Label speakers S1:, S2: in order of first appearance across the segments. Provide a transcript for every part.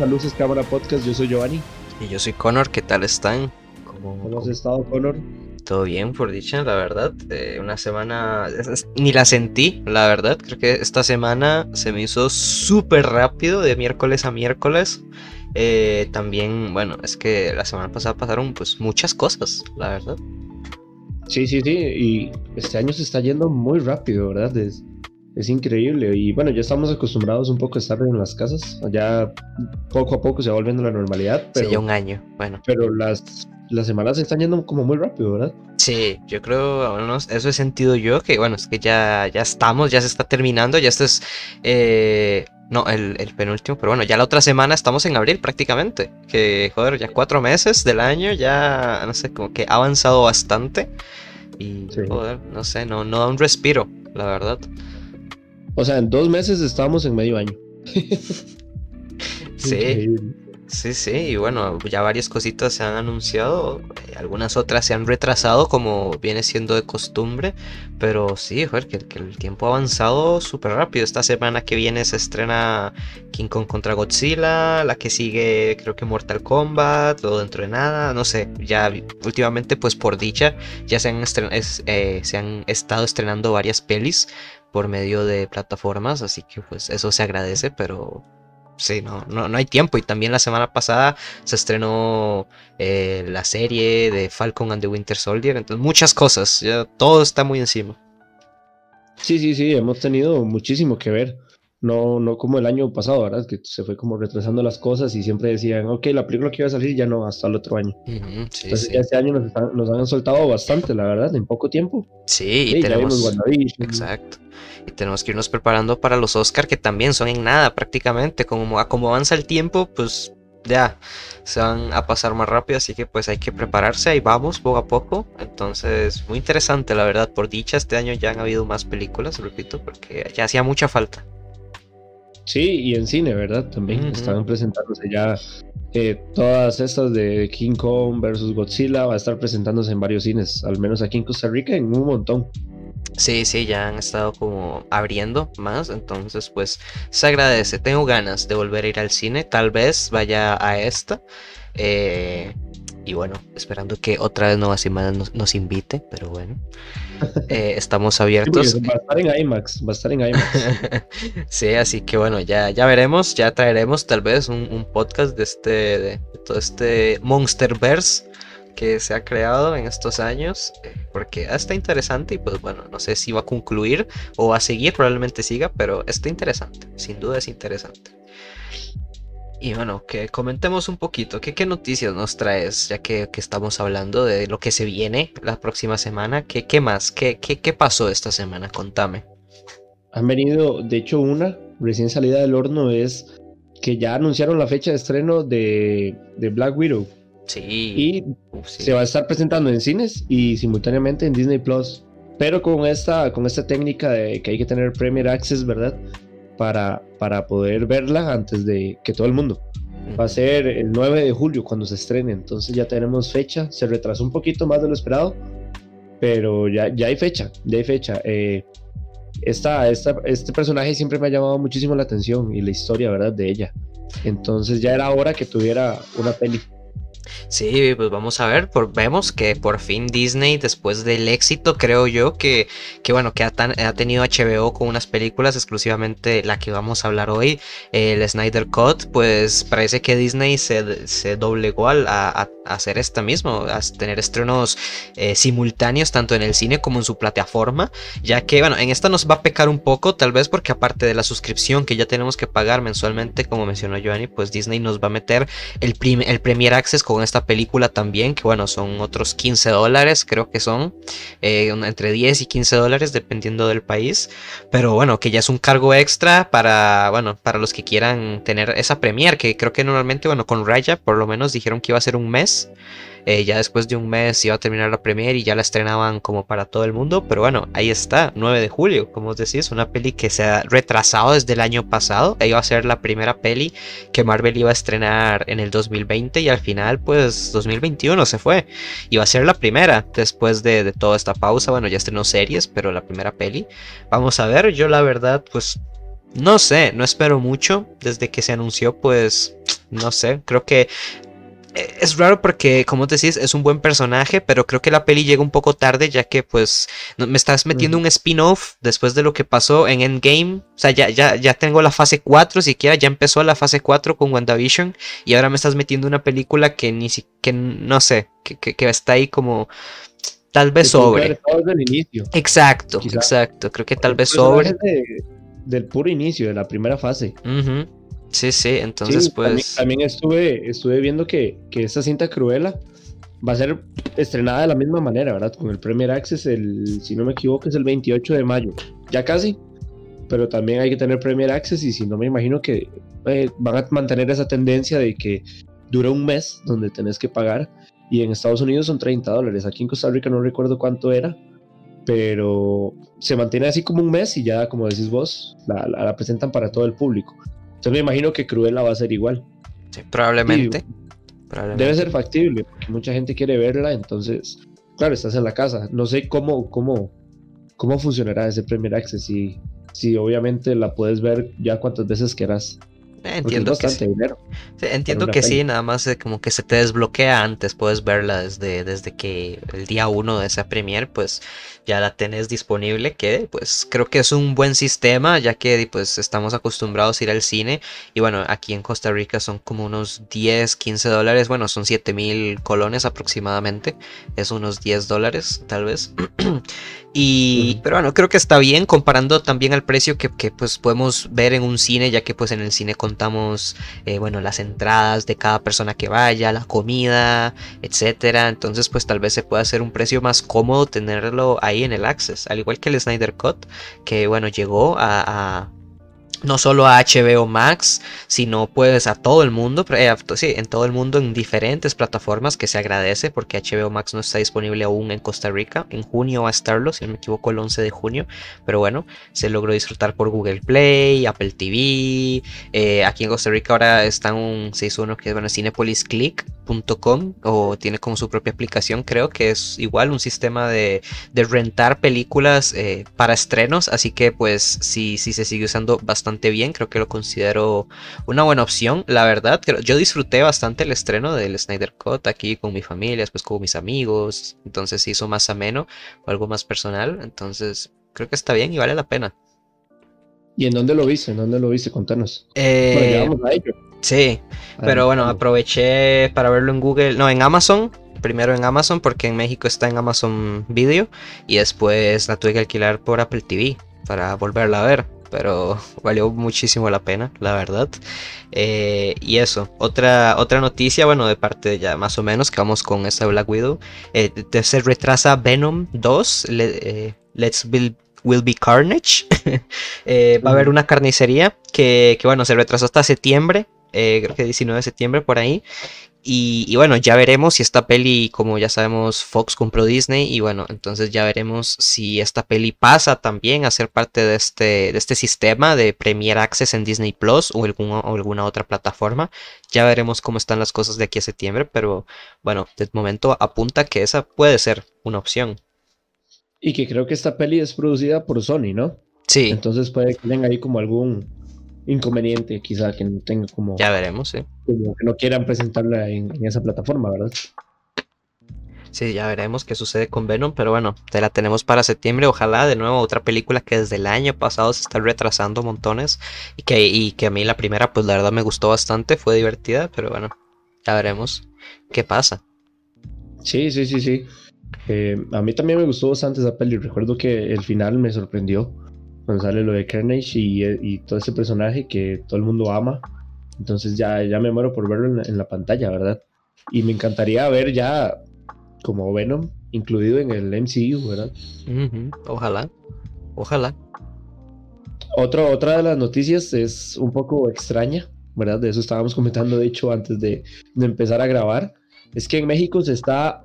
S1: A Luces Cámara Podcast. Yo soy Giovanni.
S2: Y yo soy Connor. ¿Qué tal están?
S1: ¿Cómo, has estado, Connor?
S2: Todo bien, por dicha, la verdad. Eh, una semana. Ni la sentí, la verdad. Creo que esta semana se me hizo súper rápido, de miércoles a miércoles. Eh, también, bueno, es que la semana pasada pasaron pues muchas cosas, la verdad.
S1: Sí, sí, sí. Y este año se está yendo muy rápido, ¿verdad? Es, es increíble. Y bueno, ya estamos acostumbrados un poco a estar en las casas. Ya poco a poco se va volviendo la normalidad. Pero,
S2: sí, ya un año, bueno.
S1: Pero las, las semanas se están yendo como muy rápido, ¿verdad?
S2: Sí, yo creo, bueno, eso he sentido yo, que bueno, es que ya, ya estamos, ya se está terminando, ya esto es... Eh, no, el, el, penúltimo, pero bueno, ya la otra semana estamos en abril prácticamente. Que, joder, ya cuatro meses del año, ya, no sé, como que ha avanzado bastante. Y, joder, no sé, no, no da un respiro, la verdad.
S1: O sea, en dos meses estábamos en medio año.
S2: sí. Sí, sí, y bueno, ya varias cositas se han anunciado, eh, algunas otras se han retrasado como viene siendo de costumbre, pero sí, joder, que, que el tiempo ha avanzado súper rápido. Esta semana que viene se estrena King Kong contra Godzilla, la que sigue creo que Mortal Kombat, todo dentro de nada, no sé, ya últimamente pues por dicha ya se han, eh, se han estado estrenando varias pelis por medio de plataformas, así que pues eso se agradece, pero sí, no, no, no hay tiempo. Y también la semana pasada se estrenó eh, la serie de Falcon and the Winter Soldier, entonces muchas cosas, ya todo está muy encima.
S1: Sí, sí, sí, hemos tenido muchísimo que ver. No, no como el año pasado, ¿verdad? Que se fue como retrasando las cosas y siempre decían, ok, la película que iba a salir ya no, hasta el otro año. Entonces ya este año nos, nos, han soltado bastante, la verdad, en poco tiempo.
S2: Sí, y tenemos... Exacto y tenemos que irnos preparando para los Oscar que también son en nada prácticamente, como, como avanza el tiempo, pues ya se van a pasar más rápido, así que pues hay que prepararse, ahí vamos poco a poco, entonces muy interesante la verdad, por dicha este año ya han habido más películas, repito, porque ya hacía mucha falta.
S1: Sí, y en cine, ¿verdad? También estaban presentándose ya eh, todas estas de King Kong versus Godzilla, va a estar presentándose en varios cines, al menos aquí en Costa Rica, en un montón.
S2: Sí, sí, ya han estado como abriendo más, entonces pues se agradece. Tengo ganas de volver a ir al cine, tal vez vaya a esta. Eh, y bueno, esperando que otra vez Nueva Semana nos, invite, pero bueno, eh, estamos abiertos.
S1: va a estar en IMAX, va a estar en IMAX.
S2: sí, así que bueno, ya, ya veremos, ya traeremos tal vez un, podcast de este, de todo este Monsterverse que se ha creado en estos años, porque está interesante y pues bueno, no sé si va a concluir o va a seguir, probablemente siga, pero está interesante, sin duda es interesante. Y bueno, que comentemos un poquito, ¿qué, qué noticias nos traes, ya que, estamos hablando de lo que se viene la próxima semana? ¿Qué, qué más? ¿Qué, ¿Qué, qué, pasó esta semana? Contame.
S1: Han venido, de hecho, una recién salida del horno es que ya anunciaron la fecha de estreno de, de Black Widow.
S2: Sí.
S1: Y se va a estar presentando en cines y simultáneamente en Disney Plus. Pero con esta, con esta técnica de que hay que tener Premier Access, ¿verdad? Para, para poder verla antes de que todo el mundo. Va a ser el 9 de julio cuando se estrene. Entonces ya tenemos fecha. Se retrasó un poquito más de lo esperado. Pero ya, ya hay fecha. Ya hay fecha. Eh, esta, este personaje siempre me ha llamado muchísimo la atención y la historia, ¿verdad? De ella. Entonces ya era hora que tuviera una peli.
S2: Sí, pues vamos a ver, vemos que por fin Disney, después del éxito, creo yo, que, que bueno, que ha, tenido HBO con unas películas, exclusivamente la que vamos a hablar hoy, el Snyder Cut, pues parece que Disney se, se doblegó a, hacer esta mismo, a tener estrenos eh, simultáneos tanto en el cine como en su plataforma, ya que, bueno, en esta nos va a pecar un poco, tal vez porque aparte de la suscripción que ya tenemos que pagar mensualmente, como mencionó Joanny, pues Disney nos va a meter el, el Premier Access con esta película también, que bueno, son otros 15 dólares, creo que son eh, entre 10 y 15 dólares dependiendo del país, pero bueno, que ya es un cargo extra para, bueno, para los que quieran tener esa premier, que creo que normalmente, bueno, con Raya por lo menos dijeron que iba a ser un mes. Eh, ya después de un mes iba a terminar la premiere y ya la estrenaban como para todo el mundo. Pero bueno, ahí está, 9 de julio, como os decís, una peli que se ha retrasado desde el año pasado. E iba a ser la primera peli que Marvel iba a estrenar en el 2020 y al final pues 2021 se fue. Iba a ser la primera después de, de toda esta pausa. Bueno, ya estrenó series, pero la primera peli. Vamos a ver, yo la verdad pues no sé, no espero mucho. Desde que se anunció, pues, no sé, creo que es raro porque, como te decís, es un buen personaje, pero creo que la peli llega un poco tarde, ya que pues me estás metiendo un spin-off después de lo que pasó en Endgame. O sea, ya, ya, ya tengo la fase 4, siquiera ya empezó la fase 4 con WandaVision, y ahora me estás metiendo una película que ni siquiera, no sé, que, que, está ahí como tal vez sobre. Exacto, exacto. Creo que tal vez sobre.
S1: del puro inicio, de la primera fase.
S2: Sí, sí, entonces pues...
S1: También, estuve, estuve viendo que, que esta cinta Cruella va a ser estrenada de la misma manera, ¿verdad? Con el Premier Access, el, si no me equivoco, es el 28 de mayo. Ya casi. Pero también hay que tener Premier Access y si no me imagino que eh, van a mantener esa tendencia de que dura un mes donde tenés que pagar. Y en Estados Unidos son 30 dólares. Aquí en Costa Rica no recuerdo cuánto era. Pero se mantiene así como un mes y ya, como decís vos, la, la presentan para todo el público. Entonces me imagino que Cruella va a ser igual.
S2: Sí, probablemente.
S1: Debe ser factible, porque mucha gente quiere verla, entonces, claro, estás en la casa. No sé cómo, cómo, cómo funcionará ese Premier Access, si, si obviamente la puedes ver ya cuantas veces quieras.
S2: Eh, entiendo que sí. entiendo que sí, nada más como que se te desbloquea antes, puedes verla desde, desde que el día uno de esa premier, pues ya la tenés disponible, que pues creo que es un buen sistema, ya que pues estamos acostumbrados a ir al cine y bueno, aquí en Costa Rica son como unos 10, 15 dólares, bueno, son 7 mil colones aproximadamente, es unos 10 dólares tal vez. Y, pero bueno, creo que está bien comparando también al precio que, pues podemos ver en un cine, ya que pues en el cine contamos, eh, bueno, las entradas de cada persona que vaya, la comida, etcétera. Entonces pues tal vez se pueda hacer un precio más cómodo tenerlo ahí en el Access, al igual que el Snyder Cut, que bueno, llegó a no solo a HBO Max, sino pues a todo el mundo, eh, sí, en todo el mundo en diferentes plataformas que se agradece porque HBO Max no está disponible aún en Costa Rica. En junio va a estarlo, si no me equivoco, el 11 de junio. Pero bueno, se logró disfrutar por Google Play, Apple TV. Eh, aquí en Costa Rica ahora está un, se hizo uno que es bueno, cinepolisclick.com o tiene como su propia aplicación, creo que es igual un sistema de, de rentar películas eh, para estrenos. Así que pues sí se sigue usando bastante bien, creo que lo considero una buena opción, la verdad. Yo disfruté bastante el estreno del Snyder Cut aquí con mi familia, después con mis amigos, entonces se hizo más ameno o algo más personal, entonces creo que está bien y vale la pena.
S1: ¿Y en dónde lo viste? ¿En dónde lo viste? Contanos.
S2: Eh, sí, pero bueno, aproveché para verlo en Google, no, en Amazon, primero en Amazon porque en México está en Amazon Video y después la tuve que alquilar por Apple TV para volverla a ver pero valió muchísimo la pena, la verdad. Eh, y eso, otra, otra noticia, bueno, de parte ya más o menos, que vamos con esta Black Widow. Eh, se retrasa Venom 2, eh, Let's Will Be Carnage. va a haber una carnicería que, que, bueno, se retrasó hasta septiembre, creo que 19 de septiembre por ahí. Y, bueno, ya veremos si esta peli, como ya sabemos, Fox compró Disney y bueno, entonces ya veremos si esta peli pasa también a ser parte de este, de este sistema de Premier Access en Disney Plus o, o alguna otra plataforma. Ya veremos cómo están las cosas de aquí a septiembre, pero bueno, de momento apunta que esa puede ser una opción.
S1: Y que creo que esta peli es producida por Sony, ¿no?
S2: Sí.
S1: Entonces puede que tenga ahí como algún inconveniente, quizá que no tenga como.
S2: Ya veremos, sí.
S1: Como que no quieran presentarla en, esa plataforma, ¿verdad?
S2: Sí, ya veremos qué sucede con Venom, pero bueno, te la tenemos para septiembre. Ojalá de nuevo otra película que desde el año pasado se está retrasando montones y que, y que a mí la primera, pues la verdad me gustó bastante, fue divertida, pero bueno, ya veremos qué pasa.
S1: Sí, sí, sí, sí. Eh, a mí también me gustó bastante esa peli. Recuerdo que el final me sorprendió cuando sale lo de Carnage y, todo ese personaje que todo el mundo ama. Entonces ya, ya me muero por verlo en la, pantalla, ¿verdad? Y me encantaría ver ya como Venom incluido en el MCU, ¿verdad?
S2: Ojalá, ojalá.
S1: Otro, otra de las noticias es un poco extraña, ¿verdad? De eso estábamos comentando, de hecho, antes de, de empezar a grabar. Es que en México se está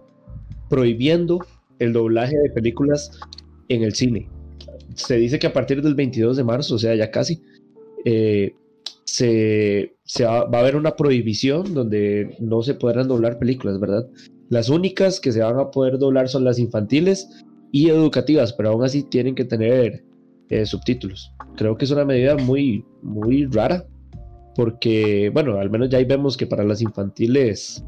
S1: prohibiendo el doblaje de películas en el cine se dice que a partir del 22 de marzo, o sea, ya casi, eh, se, va, a haber una prohibición donde no se podrán doblar películas, ¿verdad? Las únicas que se van a poder doblar son las infantiles y educativas, pero aún así tienen que tener eh, subtítulos. Creo que es una medida muy, muy rara, porque, bueno, al menos ya ahí vemos que para las infantiles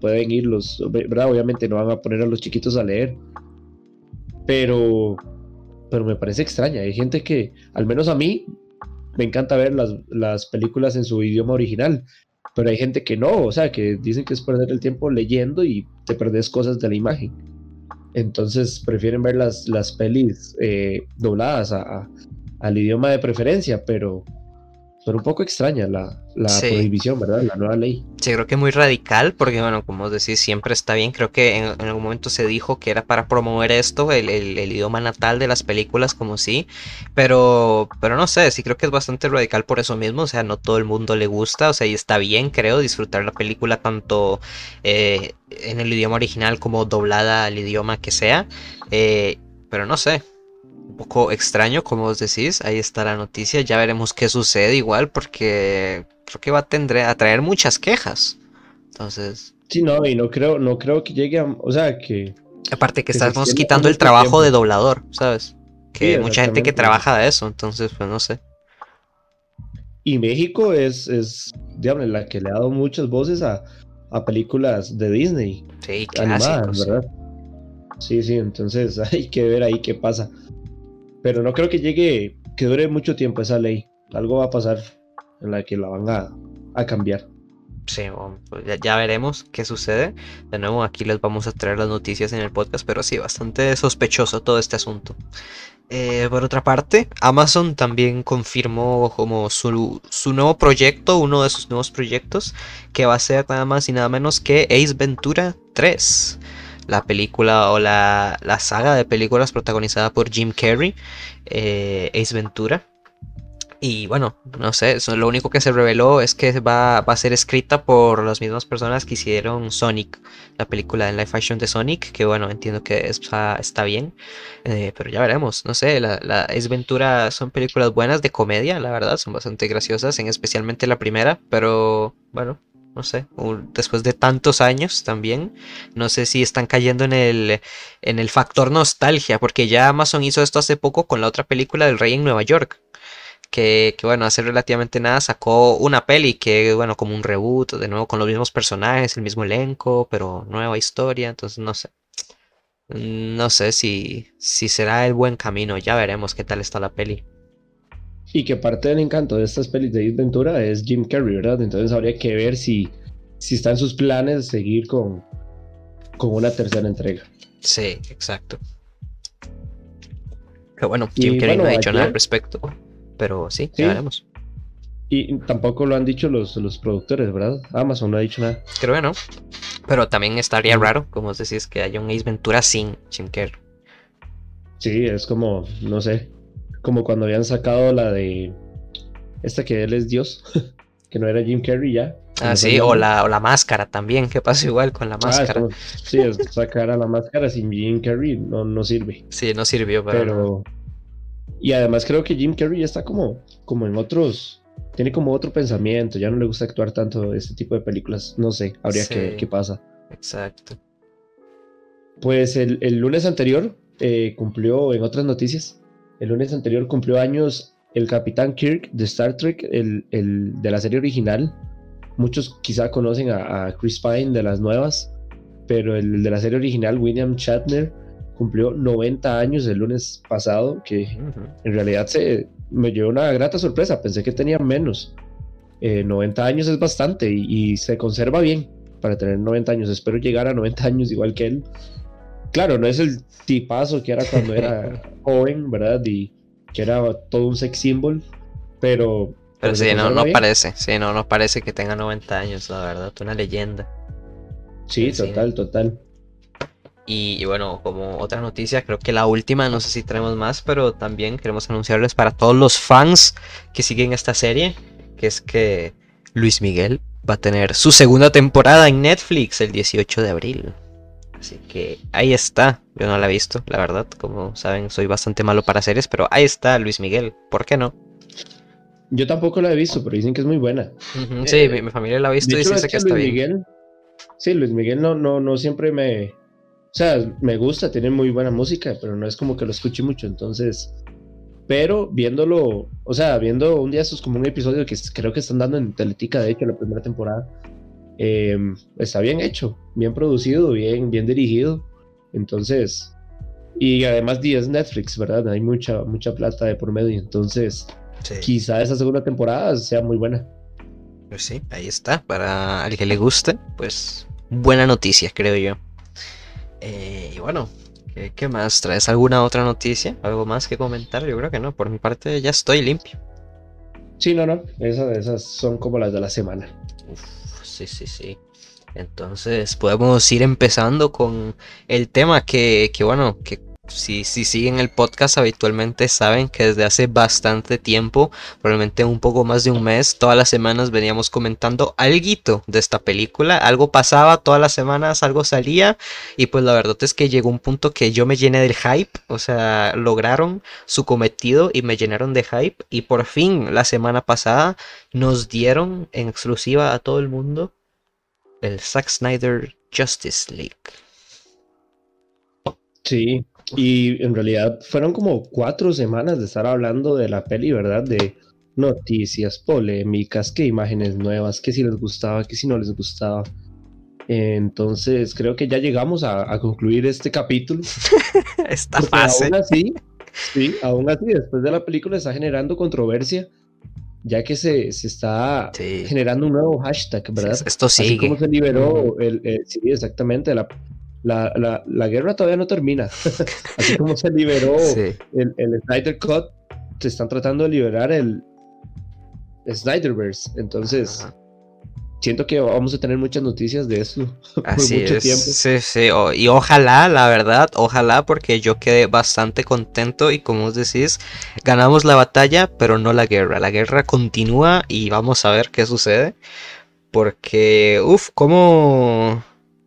S1: pueden ir los, ¿verdad? Obviamente no van a poner a los chiquitos a leer, pero, pero me parece extraña. Hay gente que, al menos a mí, me encanta ver las, las películas en su idioma original, pero hay gente que no, o sea, que dicen que es perder el tiempo leyendo y te perdes cosas de la imagen. Entonces prefieren ver las, las pelis eh, dobladas al idioma de preferencia, pero pero un poco extraña la, prohibición, ¿verdad? La nueva ley.
S2: Sí, creo que muy radical, porque bueno, como decís, siempre está bien. Creo que en, algún momento se dijo que era para promover esto, el, idioma natal de las películas, como sí. Pero, pero no sé, sí creo que es bastante radical por eso mismo. O sea, no todo el mundo le gusta. O sea, y está bien, creo, disfrutar la película tanto eh, en el idioma original como doblada al idioma que sea. Eh, pero no sé, poco extraño, como os decís. Ahí está la noticia. Ya veremos qué sucede igual, porque creo que va a, tendré, a traer muchas quejas. Entonces.
S1: Sí, no, y no creo, no creo que llegue a. O sea, que.
S2: Aparte que, estamos quitando el trabajo de doblador, ¿sabes? Que mucha gente que trabaja de eso, entonces, pues no sé.
S1: Y México es, es digamos, la que le ha dado muchas voces a, a películas de Disney.
S2: Sí, clásicos. ¿verdad?
S1: Sí, sí, entonces hay que ver ahí qué pasa. Pero no creo que llegue, que dure mucho tiempo esa ley. Algo va a pasar en la que la van a, cambiar.
S2: Sí, pues ya, veremos qué sucede. De nuevo, aquí les vamos a traer las noticias en el podcast, pero sí, bastante sospechoso todo este asunto. Eh, por otra parte, Amazon también confirmó como su, su, nuevo proyecto, uno de sus nuevos proyectos, que va a ser nada más y nada menos que Ace Ventura 3 la película o la, saga de películas protagonizada por Jim Carrey, eh, Ace Ventura. Y bueno, no sé, lo único que se reveló es que va, a ser escrita por las mismas personas que hicieron Sonic, la película en live fashion de Sonic, que bueno, entiendo que está, está bien, eh, pero ya veremos, no sé, la, la Ventura son películas buenas de comedia, la verdad, son bastante graciosas, en especialmente la primera, pero bueno, no sé, después de tantos años también, no sé si están cayendo en el, en el factor nostalgia, porque ya Amazon hizo esto hace poco con la otra película del Rey en Nueva York, que, que bueno, hace relativamente nada sacó una peli que, bueno, como un reboot, de nuevo con los mismos personajes, el mismo elenco, pero nueva historia, entonces no sé. No sé si, si será el buen camino, ya veremos qué tal está la peli.
S1: Y que parte del encanto de estas pelis de Ventura es Jim Carrey, ¿verdad? Entonces habría que ver si, si está en sus planes seguir con, con una tercera entrega.
S2: Sí, exacto. Pero bueno, Jim Carrey no ha dicho nada al respecto, pero sí, ya veremos.
S1: Y tampoco lo han dicho los, los productores, ¿verdad? Amazon no ha dicho nada.
S2: Creo que no. Pero también estaría raro, como decís, que haya un Ace Ventura sin Jim Carrey.
S1: Sí, es como, no sé, como cuando habían sacado la de esta que él es Dios, que no era Jim Carrey ya.
S2: Ah, sí, o la, o la máscara también, que pasa igual con la ah, máscara.
S1: sí, sacar a la máscara sin Jim Carrey no, no sirve.
S2: Sí, no sirvió, pero...
S1: Y además creo que Jim Carrey ya está como, como en otros... Tiene como otro pensamiento, ya no le gusta actuar tanto este tipo de películas. No sé, habría que ver qué pasa.
S2: Exacto.
S1: Pues el, el lunes anterior eh, cumplió en otras noticias el lunes anterior cumplió años el Capitán Kirk de Star Trek, el, de la serie original. Muchos quizá conocen a, Chris Pine de las nuevas, pero el de la serie original, William Shatner, cumplió 90 años el lunes pasado, que en realidad se, me llevó una grata sorpresa, pensé que tenía menos. 90 eh, años es bastante y, y, se conserva bien para tener 90 años. Espero llegar a 90 años igual que él claro, no es el tipazo que era cuando era joven, ¿verdad? Y que era todo un sex symbol, pero...
S2: Pero sí, no, no parece, sí, no, no parece que tenga 90 años, la verdad, una leyenda.
S1: Sí, total, total.
S2: Y, bueno, como otra noticia, creo que la última, no sé si tenemos más, pero también queremos anunciarles para todos los fans que siguen esta serie, que es que Luis Miguel va a tener su segunda temporada en Netflix el 18 de abril. Así que ahí está. Yo no la he visto, la verdad. Como saben, soy bastante malo para series, pero ahí está Luis Miguel. ¿Por qué no?
S1: Yo tampoco la he visto, pero dicen que es muy buena.
S2: sí, eh, mi, familia la ha visto y dice que, está
S1: Luis
S2: bien.
S1: sí, Luis Miguel no, no, no siempre me. O sea, me gusta, tiene muy buena música, pero no es como que lo escuche mucho. Entonces, pero viéndolo, o sea, viendo un día eso es como un episodio que creo que están dando en Teletica, de hecho, la primera temporada, em, está bien hecho, bien producido, bien, bien dirigido. Entonces, y además es Netflix, ¿verdad? Hay mucha, mucha plata de por medio, entonces quizá esa segunda temporada sea muy buena.
S2: Pues sí, ahí está, para el que le guste, pues buena noticia, creo yo. Eh, y bueno, ¿qué, más? ¿Traes alguna otra noticia? ¿Algo más que comentar? Yo creo que no, por mi parte ya estoy limpio.
S1: Sí, no, no, esas, esas son como las de la semana.
S2: Uf, sí, sí, sí. Entonces podemos ir empezando con el tema que, que bueno, que si, si, siguen el podcast habitualmente saben que desde hace bastante tiempo, probablemente un poco más de un mes, todas las semanas veníamos comentando algo de esta película. Algo pasaba todas las semanas, algo salía. Y pues la verdad es que llegó un punto que yo me llené del hype. O sea, lograron su cometido y me llenaron de hype. Y por fin, la semana pasada, nos dieron en exclusiva a todo el mundo el Zack Snyder Justice League.
S1: Sí, y en realidad fueron como cuatro semanas de estar hablando de la peli, ¿verdad? De noticias, polémicas, qué imágenes nuevas, qué si les gustaba, qué si no les gustaba. Entonces creo que ya llegamos a, concluir este capítulo.
S2: Esta fase.
S1: Aún así, sí, aún así, después de la película está generando controversia, ya que se, se está generando un nuevo hashtag, ¿verdad?
S2: esto sigue.
S1: Así como se liberó, el, sí, exactamente, la, la, la, la, guerra todavía no termina. Así como se liberó el, el, Snyder Cut, se están tratando de liberar el Snyderverse. Entonces, siento que vamos a tener muchas noticias de eso
S2: Así por mucho es. tiempo. Sí, sí, y ojalá, la verdad, ojalá, porque yo quedé bastante contento y como os decís, ganamos la batalla, pero no la guerra. La guerra continúa y vamos a ver qué sucede. Porque, uff, cómo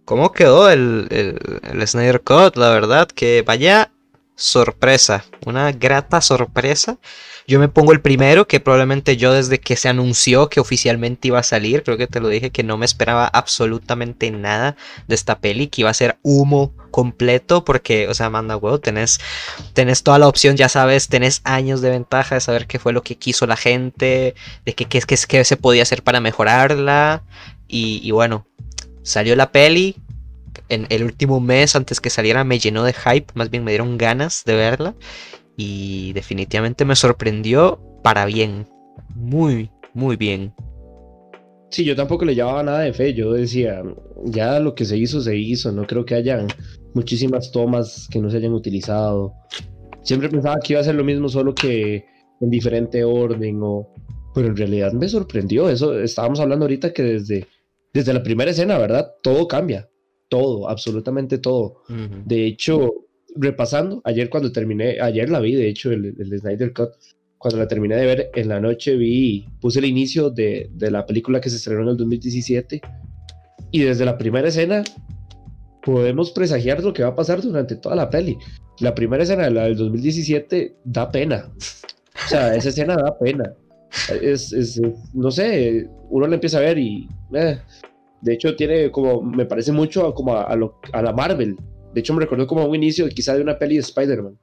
S2: cómo quedó el, el, Snyder Cut, la verdad, que vaya sorpresa, una grata sorpresa. Yo me pongo el primero, que probablemente yo desde que se anunció que oficialmente iba a salir, creo que te lo dije, que no me esperaba absolutamente nada de esta peli, que iba a ser humo completo, porque, o sea, manda huevo, tenés, tenés toda la opción, ya sabes, tenés años de ventaja de saber qué fue lo que quiso la gente, de qué, qué, qué se podía hacer para mejorarla, y, y bueno, Salió la peli. En el último mes antes que saliera me llenó de hype, más bien me dieron ganas de verla. Y definitivamente me sorprendió para bien. Muy, muy bien.
S1: Sí, yo tampoco le llevaba nada de fe. Yo decía, ya lo que se hizo, se hizo. No creo que hayan muchísimas tomas que no se hayan utilizado. Siempre pensaba que iba a ser lo mismo, solo que en diferente orden. O... Pero en realidad me sorprendió. Eso estábamos hablando ahorita que desde desde la primera escena, ¿verdad? Todo cambia, todo, absolutamente todo. De hecho, repasando, ayer cuando terminé, ayer la vi, de hecho, el, Snyder Cut, cuando la terminé de ver en la noche, vi, puse el inicio de, de la película que se estrenó en el 2017 y desde la primera escena podemos presagiar lo que va a pasar durante toda la peli. La primera escena, la del 2017, da pena. O sea, esa escena da pena. Es, es, no sé, uno la empieza a ver y eh, de hecho, tiene como, me parece mucho como a, a, la Marvel. De hecho, me recordó como un inicio quizá de una peli de Spider-Man.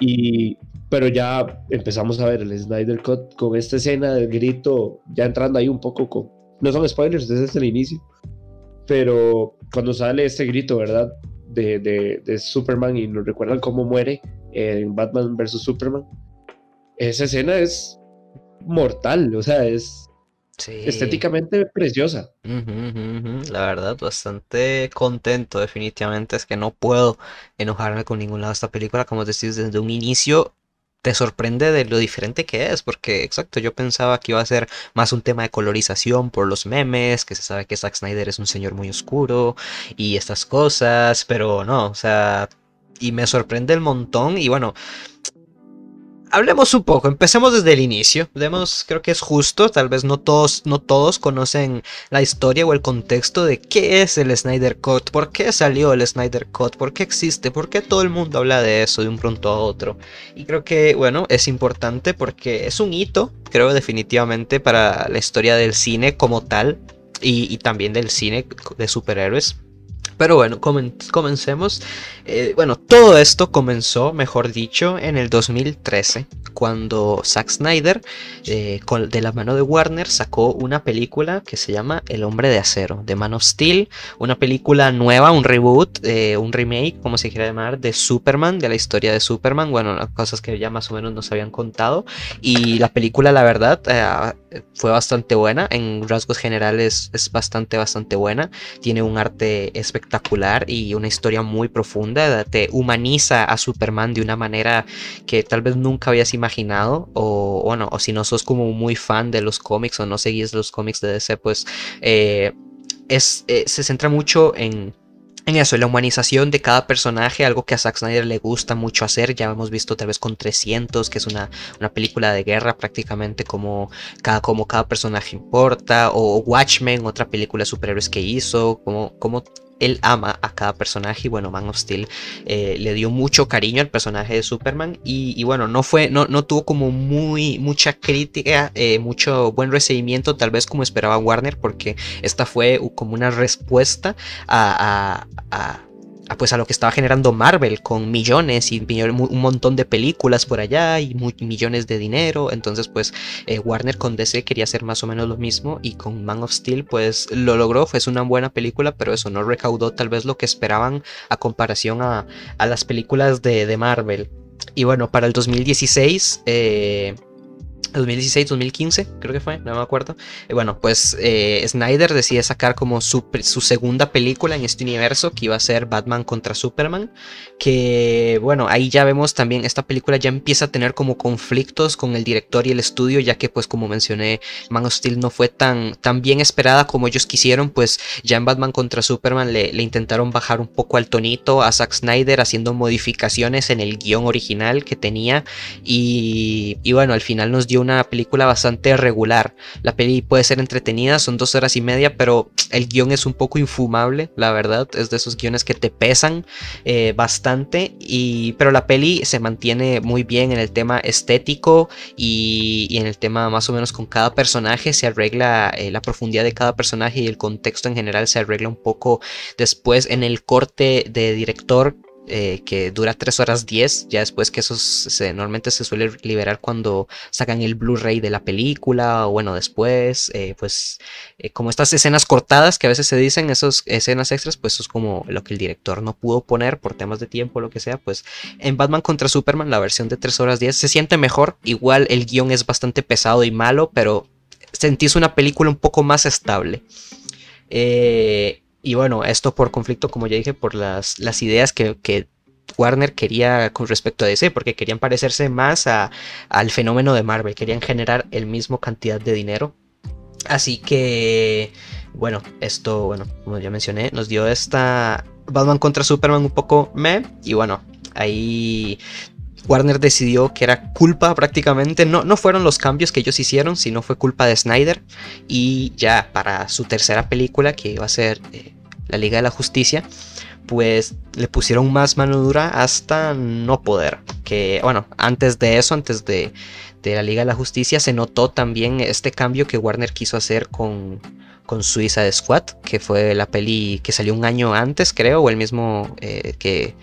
S1: Y, pero ya empezamos a ver el Snyder Cut con esta escena del grito, ya entrando ahí un poco con, no son spoilers, desde es el inicio. Pero cuando sale este grito, ¿verdad? De, de, de Superman y nos recuerdan cómo muere en Batman vs. Superman. Esa escena es mortal, o sea, es Estéticamente preciosa.
S2: La verdad, bastante contento, definitivamente. Es que no puedo enojarme con ningún lado de esta película. Como decís, desde un inicio te sorprende de lo diferente que es. Porque, exacto, yo pensaba que iba a ser más un tema de colorización por los memes. Que se sabe que Zack Snyder es un señor muy oscuro y estas cosas. Pero no, o sea. Y me sorprende el montón. Y bueno, hablemos un poco, empecemos desde el inicio. Demos, creo que es justo, tal vez no todos, no todos conocen la historia o el contexto de qué es el Snyder Cut, por qué salió el Snyder Cut, por qué existe, por qué todo el mundo habla de eso de un pronto a otro. Y creo que, bueno, es importante porque es un hito, creo definitivamente, para la historia del cine como tal y, y también del cine de superhéroes. Pero bueno, comencemos. Eh, bueno, todo esto comenzó, mejor dicho, en el 2013, cuando Zack Snyder, eh, de la mano de Warner, sacó una película que se llama El Hombre de Acero, de Man of Steel, una película nueva, un reboot, eh, un remake, como se quiera llamar, de Superman, de la historia de Superman, bueno, las cosas que ya más o menos nos habían contado. Y la película, la verdad, fue bastante buena, en rasgos generales es bastante, bastante buena, tiene un arte espectacular y una historia muy profunda te humaniza a Superman de una manera que tal vez nunca habías imaginado, o bueno, o si no sos como muy fan de los cómics o no seguís los cómics de DC, pues eh, es, eh, se centra mucho en en eso, en la humanización de cada personaje, algo que a Zack Snyder le gusta mucho hacer. Ya hemos visto tal vez con 300, que es una, una película de guerra prácticamente, como cada, como cada personaje importa. O Watchmen, otra película de superhéroes que hizo, como, como él ama a cada personaje y bueno, Man of Steel eh, le dio mucho cariño al personaje de Superman y, bueno, no fue, no, no, tuvo como muy, mucha crítica, eh, mucho buen recibimiento tal vez como esperaba Warner porque esta fue como una respuesta a pues a lo que estaba generando Marvel con millones y un montón de películas por allá y millones de dinero. Entonces pues eh, Warner con DC quería hacer más o menos lo mismo y con Man of Steel pues lo logró, fue una buena película, pero eso no recaudó tal vez lo que esperaban a comparación a, las películas de, de, Marvel. Y bueno, para el 2016... 2016, 2015, creo que fue, no me acuerdo. Y bueno, pues eh, Snyder decide sacar como su, su, segunda película en este universo, que iba a ser Batman contra Superman. Que bueno, ahí ya vemos también, esta película ya empieza a tener como conflictos con el director y el estudio, ya que pues como mencioné, Man of Steel no fue tan, tan bien esperada como ellos quisieron, pues ya en Batman contra Superman le, intentaron bajar un poco al tonito a Zack Snyder haciendo modificaciones en el guion original que tenía. Y bueno, al final nos dio una película bastante regular. La peli puede ser entretenida, son dos horas y media, pero el guion es un poco infumable, la verdad. Es de esos guiones que te pesan eh, bastante. Y, pero la peli se mantiene muy bien en el tema estético y, en el tema más o menos con cada personaje. Se arregla eh, la profundidad de cada personaje y el contexto en general se arregla un poco después en el corte de director eh, que dura 3 horas 10, ya después que eso se, normalmente se suele liberar cuando sacan el Blu-ray de la película, o bueno, después, eh, pues eh, como estas escenas cortadas que a veces se dicen, esas escenas extras, pues eso es como lo que el director no pudo poner por temas de tiempo lo que sea, pues en Batman contra Superman la versión de 3 horas 10 se siente mejor, igual el guion es bastante pesado y malo, pero sentís una película un poco más estable. Y bueno, esto por conflicto, como ya dije, por las, las ideas que, Warner quería con respecto a DC, porque querían parecerse más al fenómeno de Marvel, querían generar el mismo cantidad de dinero. Así que, bueno, esto, bueno, como ya mencioné, nos dio esta Batman contra Superman un poco me, y bueno, ahí Warner decidió que era culpa prácticamente, no, no fueron los cambios que ellos hicieron, sino fue culpa de Snyder. Y ya para su tercera película, que iba a ser eh, la Liga de la Justicia, pues le pusieron más mano dura hasta no poder. Que bueno, antes de eso, antes de, la Liga de la Justicia, se notó también este cambio que Warner quiso hacer con, con Suiza Squad, que fue la peli que salió un año antes, creo, o el mismo eh, que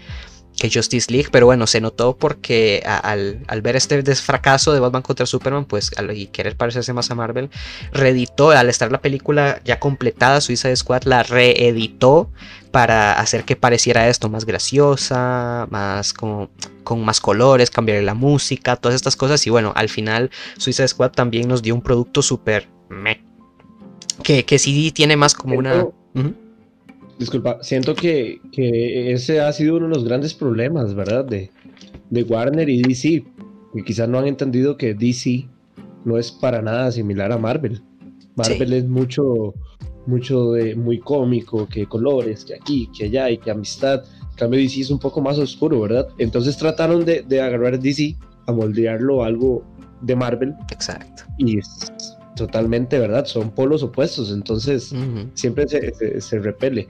S2: que Justice League, pero bueno, se notó porque al, ver este desfracaso de Batman contra Superman, pues al, y querer parecerse más a Marvel, reeditó, al estar la película ya completada, Suicide Squad la reeditó para hacer que pareciera esto más graciosa, más como con más colores, cambiar la música, todas estas cosas. Y bueno, al final Suicide Squad también nos dio un producto súper que, que sí tiene más como una...
S1: Disculpa, siento que, ese ha sido uno de los grandes problemas, ¿verdad? De, de Warner y DC, que quizás no han entendido que DC no es para nada similar a Marvel. Marvel es mucho, mucho de muy cómico, que colores, que aquí, que allá y que amistad. En cambio, DC es un poco más oscuro, ¿verdad? Entonces trataron de, de agarrar DC a moldearlo a algo de Marvel.
S2: Exacto.
S1: Y es totalmente, ¿verdad? Son polos opuestos, entonces siempre se, se, repele.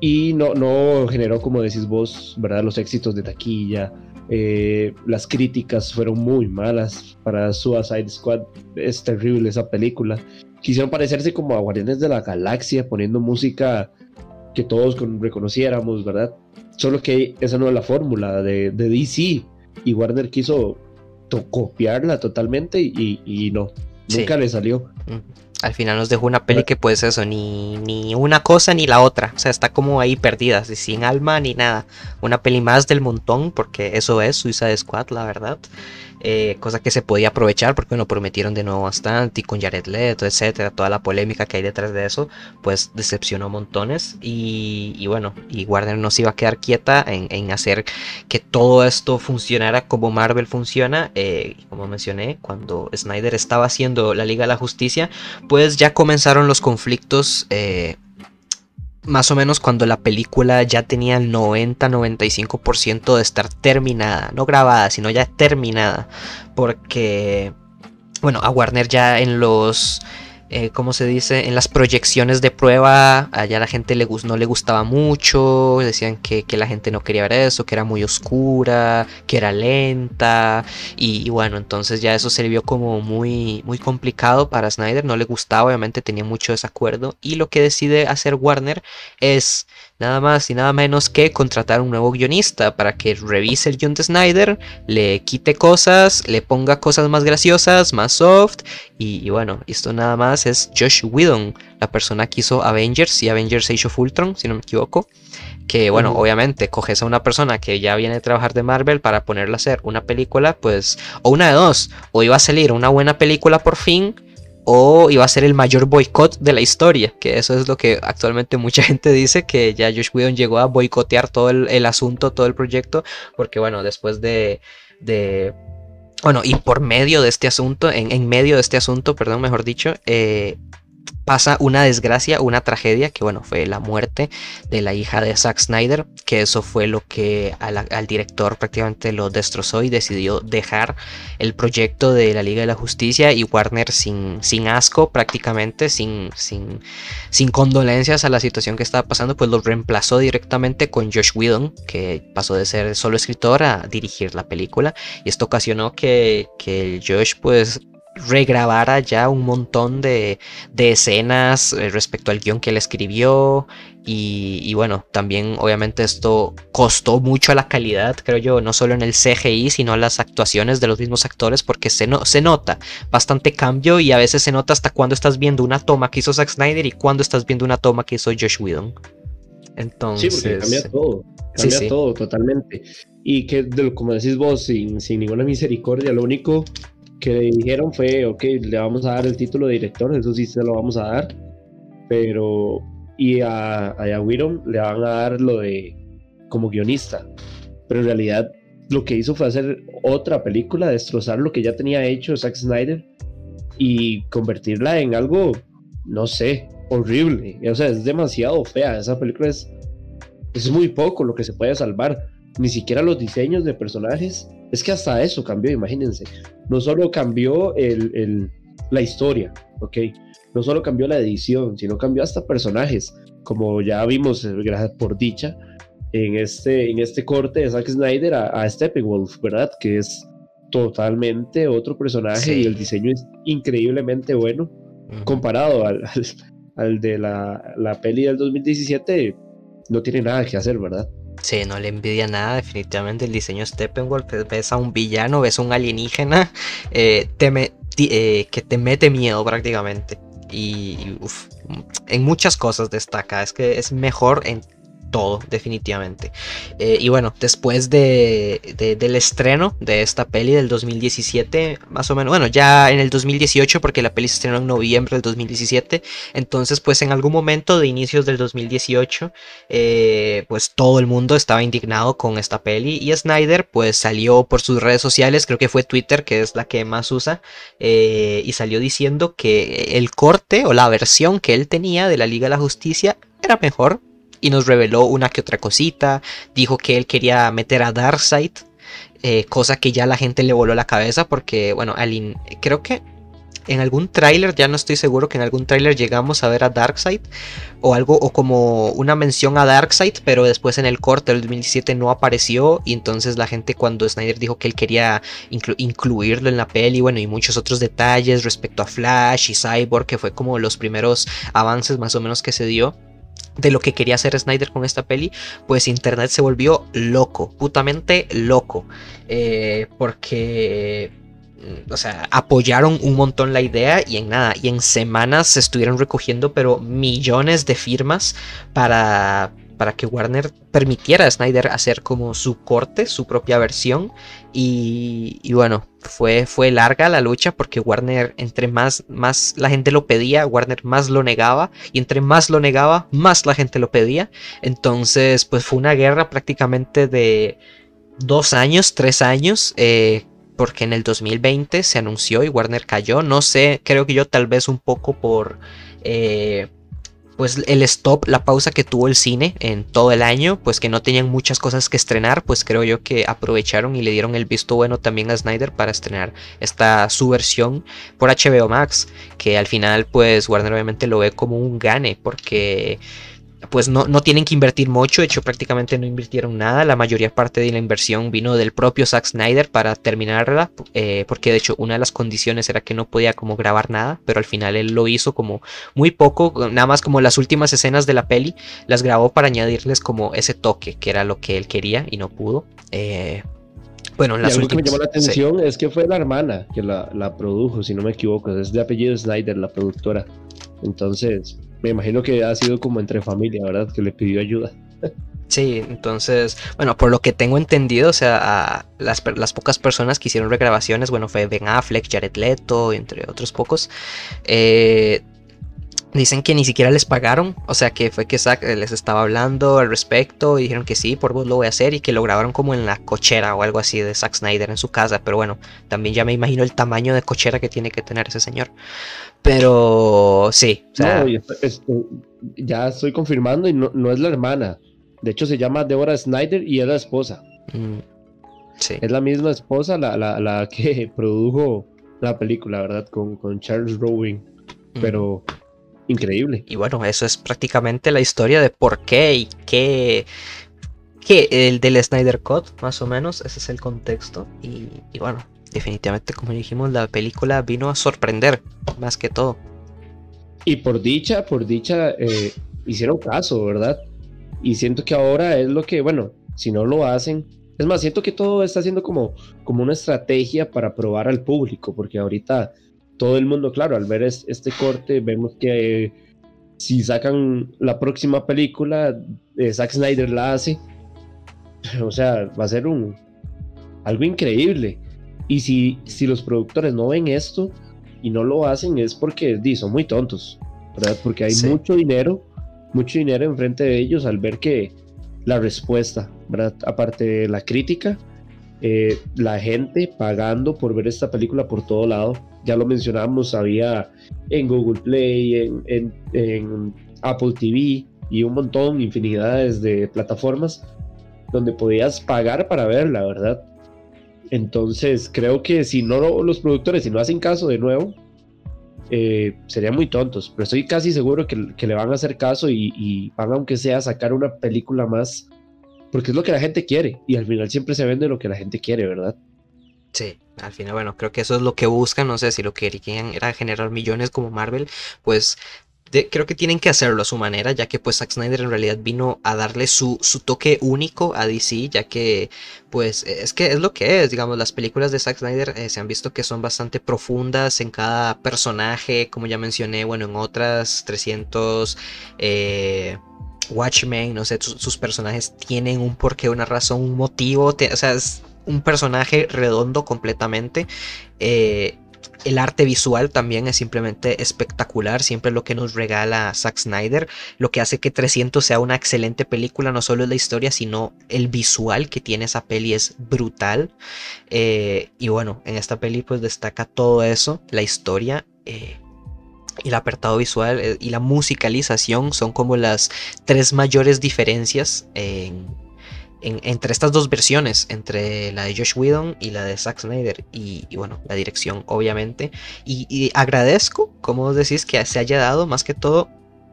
S1: Y no, no generó, como decís vos, ¿verdad? Los éxitos de taquilla. Eh, las críticas fueron muy malas para Suicide Squad. Es terrible esa película. Quisieron parecerse como a Guardianes de la Galaxia, poniendo música que todos reconociéramos, ¿verdad? Solo que esa no es la fórmula de, de DC y Warner quiso copiarla totalmente y, no, nunca le salió.
S2: Al final nos dejó una peli que pues eso, ni, ni una cosa ni la otra. O sea, está como ahí perdida, sin alma ni nada. Una peli más del montón, porque eso es Suicide Squad, la verdad. Eh, cosa que se podía aprovechar porque bueno, prometieron de nuevo bastante y con Jared Leto, etcétera, toda la polémica que hay detrás de eso, pues decepcionó montones y, bueno, y Warner no se iba a quedar quieta en, hacer que todo esto funcionara como Marvel funciona, eh, como mencioné, cuando Snyder estaba haciendo la Liga de la Justicia, pues ya comenzaron los conflictos. Eh, más o menos cuando la película ya tenía el 90-95% de estar terminada, no grabada, sino ya terminada, porque, bueno, a Warner ya en los eh, ¿cómo se dice? En las proyecciones de prueba, allá la gente le, no le gustaba mucho, decían que, la gente no quería ver eso, que era muy oscura, que era lenta, y, bueno, entonces ya eso se vio como muy, muy complicado para Snyder, no le gustaba, obviamente tenía mucho desacuerdo, y lo que decide hacer Warner es nada más y nada menos que contratar un nuevo guionista para que revise el guion de Snyder, le quite cosas, le ponga cosas más graciosas, más soft. Y, bueno, esto nada más es Josh Whedon, la persona que hizo Avengers y Avengers Age of Ultron, si no me equivoco. Que bueno, obviamente coges a una persona que ya viene a trabajar de Marvel para ponerle a hacer una película, pues, o una de dos, o iba a salir una buena película por fin, o iba a ser el mayor boicot de la historia, que eso es lo que actualmente mucha gente dice, que ya Josh Whedon llegó a boicotear todo el, asunto, todo el proyecto, porque bueno, después de, bueno, y por medio de este asunto, en, en medio de este asunto, perdón, mejor dicho, eh, pasa una desgracia, una tragedia, que bueno, fue la muerte de la hija de Zack Snyder, que eso fue lo que al, director prácticamente lo destrozó y decidió dejar el proyecto de la Liga de la Justicia y Warner sin, sin asco prácticamente, sin, sin, sin condolencias a la situación que estaba pasando, pues lo reemplazó directamente con Josh Whedon, que pasó de ser solo escritor a dirigir la película. Y esto ocasionó que, que Josh pues regrabara ya un montón de, escenas eh, respecto al guion que él escribió. Y, bueno, también obviamente esto costó mucho a la calidad, creo yo, no solo en el CGI, sino en las actuaciones de los mismos actores, porque se, no, se nota bastante cambio y a veces se nota hasta cuando estás viendo una toma que hizo Zack Snyder y cuando estás viendo una toma que hizo Josh Whedon. Entonces...
S1: Sí, porque cambia todo, cambia todo totalmente. Y que, como decís vos, sin, sin ninguna misericordia, lo único que le dijeron fue, ok, le vamos a dar el título de director, eso sí se lo vamos a dar, pero y a, a le van a dar lo de como guionista, pero en realidad lo que hizo fue hacer otra película, destrozar lo que ya tenía hecho Zack Snyder y convertirla en algo, no sé, horrible, o sea, es demasiado fea, esa película es, es muy poco lo que se puede salvar, ni siquiera los diseños de personajes, es que hasta eso cambió, imagínense no solo cambió el, la historia, ¿ok? No solo cambió la edición, sino cambió hasta personajes, como ya vimos, eh, gracias por dicha, en este, en este corte de Zack Snyder a, a Steppenwolf, ¿verdad? Que es totalmente otro personaje y el diseño es increíblemente bueno comparado al, al, de la, la, peli del 2017 no tiene nada que hacer, ¿verdad?
S2: Sí, no le envidia nada, definitivamente el diseño Steppenwolf, ves a un villano, ves a un alienígena eh, eh, que te mete miedo prácticamente. Y en muchas cosas destaca, es que es mejor en todo, definitivamente. Eh, y bueno, después de, del estreno de esta peli del 2017, más o menos, bueno, ya en el 2018, porque la peli se estrenó en noviembre del 2017, entonces pues en algún momento de inicios del 2018, eh, pues todo el mundo estaba indignado con esta peli y Snyder pues salió por sus redes sociales, creo que fue Twitter, que es la que más usa, eh, y salió diciendo que el corte o la versión que él tenía de la Liga de la Justicia era mejor y nos reveló una que otra cosita. Dijo que él quería meter a Darkseid, eh, cosa que ya la gente le voló la cabeza porque, bueno, creo que en algún tráiler, ya no estoy seguro que en algún tráiler llegamos a ver a Darkseid o algo o como una mención a Darkseid, pero después en el corte del 2017 no apareció y entonces la gente cuando Snyder dijo que él quería incluirlo en la peli, bueno, y muchos otros detalles respecto a Flash y Cyborg, que fue como los primeros avances más o menos que se dio de lo que quería hacer Snyder con esta peli, pues internet se volvió loco, putamente loco, eh, porque o sea, apoyaron un montón la idea y en nada, y en semanas se estuvieron recogiendo pero millones de firmas para, para que Warner permitiera a Snyder hacer como su corte, su propia versión. Y, bueno, fue, fue larga la lucha porque Warner, entre más, más la gente lo pedía, Warner más lo negaba. Y entre más lo negaba, más la gente lo pedía. Entonces, pues fue una guerra prácticamente de dos años, tres años. Eh, porque en el 2020 se anunció y Warner cayó. No sé, creo que yo tal vez un poco por... Eh, pues el stop, la pausa que tuvo el cine en todo el año, pues que no tenían muchas cosas que estrenar, pues creo yo que aprovecharon y le dieron el visto bueno también a Snyder para estrenar esta su versión por HBO Max, que al final pues Warner obviamente lo ve como un gane porque pues no, no, tienen que invertir mucho, de hecho prácticamente no invirtieron nada, la mayoría parte de la inversión vino del propio Zack Snyder para terminarla, eh, porque de hecho una de las condiciones era que no podía como grabar nada, pero al final él lo hizo como muy poco, nada más como las últimas escenas de la peli, las grabó para añadirles como ese toque, que era lo que él quería y no pudo. Eh, bueno, las
S1: y algo que me llamó la atención es que fue la hermana que la, la produjo, si no me equivoco, es de apellido Snyder, la productora. Entonces, me imagino que ha sido como entre familia, ¿verdad? Que le pidió ayuda.
S2: Sí, entonces, bueno, por lo que tengo entendido, o sea, las, las, pocas personas que hicieron regrabaciones, bueno, fue Ben Affleck, Jared Leto, entre otros pocos, eh, Dicen que ni siquiera les pagaron, o sea que fue que Zack eh, les estaba hablando al respecto y dijeron que sí, por vos lo voy a hacer y que lo grabaron como en la cochera o algo así de Zack Snyder en su casa, pero bueno, también ya me imagino el tamaño de cochera que tiene que tener ese señor. Pero sí, o sea...
S1: ya estoy confirmando y no, es la hermana, de hecho se llama Deborah Snyder y es la esposa. Mm, sí. Es la misma esposa la, la, que produjo la película, ¿verdad? Con, con Charles Rowing, mm. Increíble.
S2: Y bueno, eso es prácticamente la historia de por qué y qué. que el del Snyder Cut, más o menos, ese es el contexto. Y, bueno, definitivamente, como dijimos, la película vino a sorprender, más que todo.
S1: Y por dicha, por dicha, eh, hicieron caso, ¿verdad? Y siento que ahora es lo que, bueno, si no lo hacen, es más, siento que todo está siendo como, como una estrategia para probar al público, porque ahorita todo el mundo, claro, al ver este corte, vemos que eh, si sacan la próxima película, eh, Zack Snyder la hace, o sea, va a ser un algo increíble. Y si, si los productores no ven esto y no lo hacen, es porque son muy tontos, ¿verdad? Porque hay mucho dinero, mucho dinero enfrente de ellos al ver que la respuesta, ¿verdad? Aparte de la crítica, eh, la gente pagando por ver esta película por todo lado. Ya lo mencionamos, había en Google Play, en, Apple TV y un montón, infinidades de plataformas donde podías pagar para verla, ¿verdad? Entonces creo que si no los productores, si no hacen caso de nuevo, eh, serían muy tontos, pero estoy casi seguro que, le van a hacer caso y, y, van aunque sea sacar una película más porque es lo que la gente quiere y al final siempre se vende lo que la gente quiere, ¿verdad?
S2: Sí, al final, bueno, creo que eso es lo que buscan, no sé si lo que querían era generar millones como Marvel, pues creo que tienen que hacerlo a su manera, ya que pues Zack Snyder en realidad vino a darle su, su, toque único a DC, ya que pues es que es lo que es, digamos, las películas de Zack Snyder eh, se han visto que son bastante profundas en cada personaje, como ya mencioné, bueno, en otras 300... Eh, Watchmen, no sé, sus, personajes tienen un porqué, una razón, un motivo, o sea, es un personaje redondo completamente. Eh, el arte visual también es simplemente espectacular, siempre lo que nos regala Zack Snyder, lo que hace que 300 sea una excelente película, no solo es la historia, sino el visual que tiene esa peli es brutal. Eh, y bueno, en esta peli pues destaca todo eso, la historia. Eh, el apartado visual eh, y la musicalización son como las tres mayores diferencias entre estas dos versiones, entre la de Josh Whedon y la de Zack Snyder. Y, bueno, la dirección, obviamente. Y, agradezco, como decís, que se haya dado más que todo.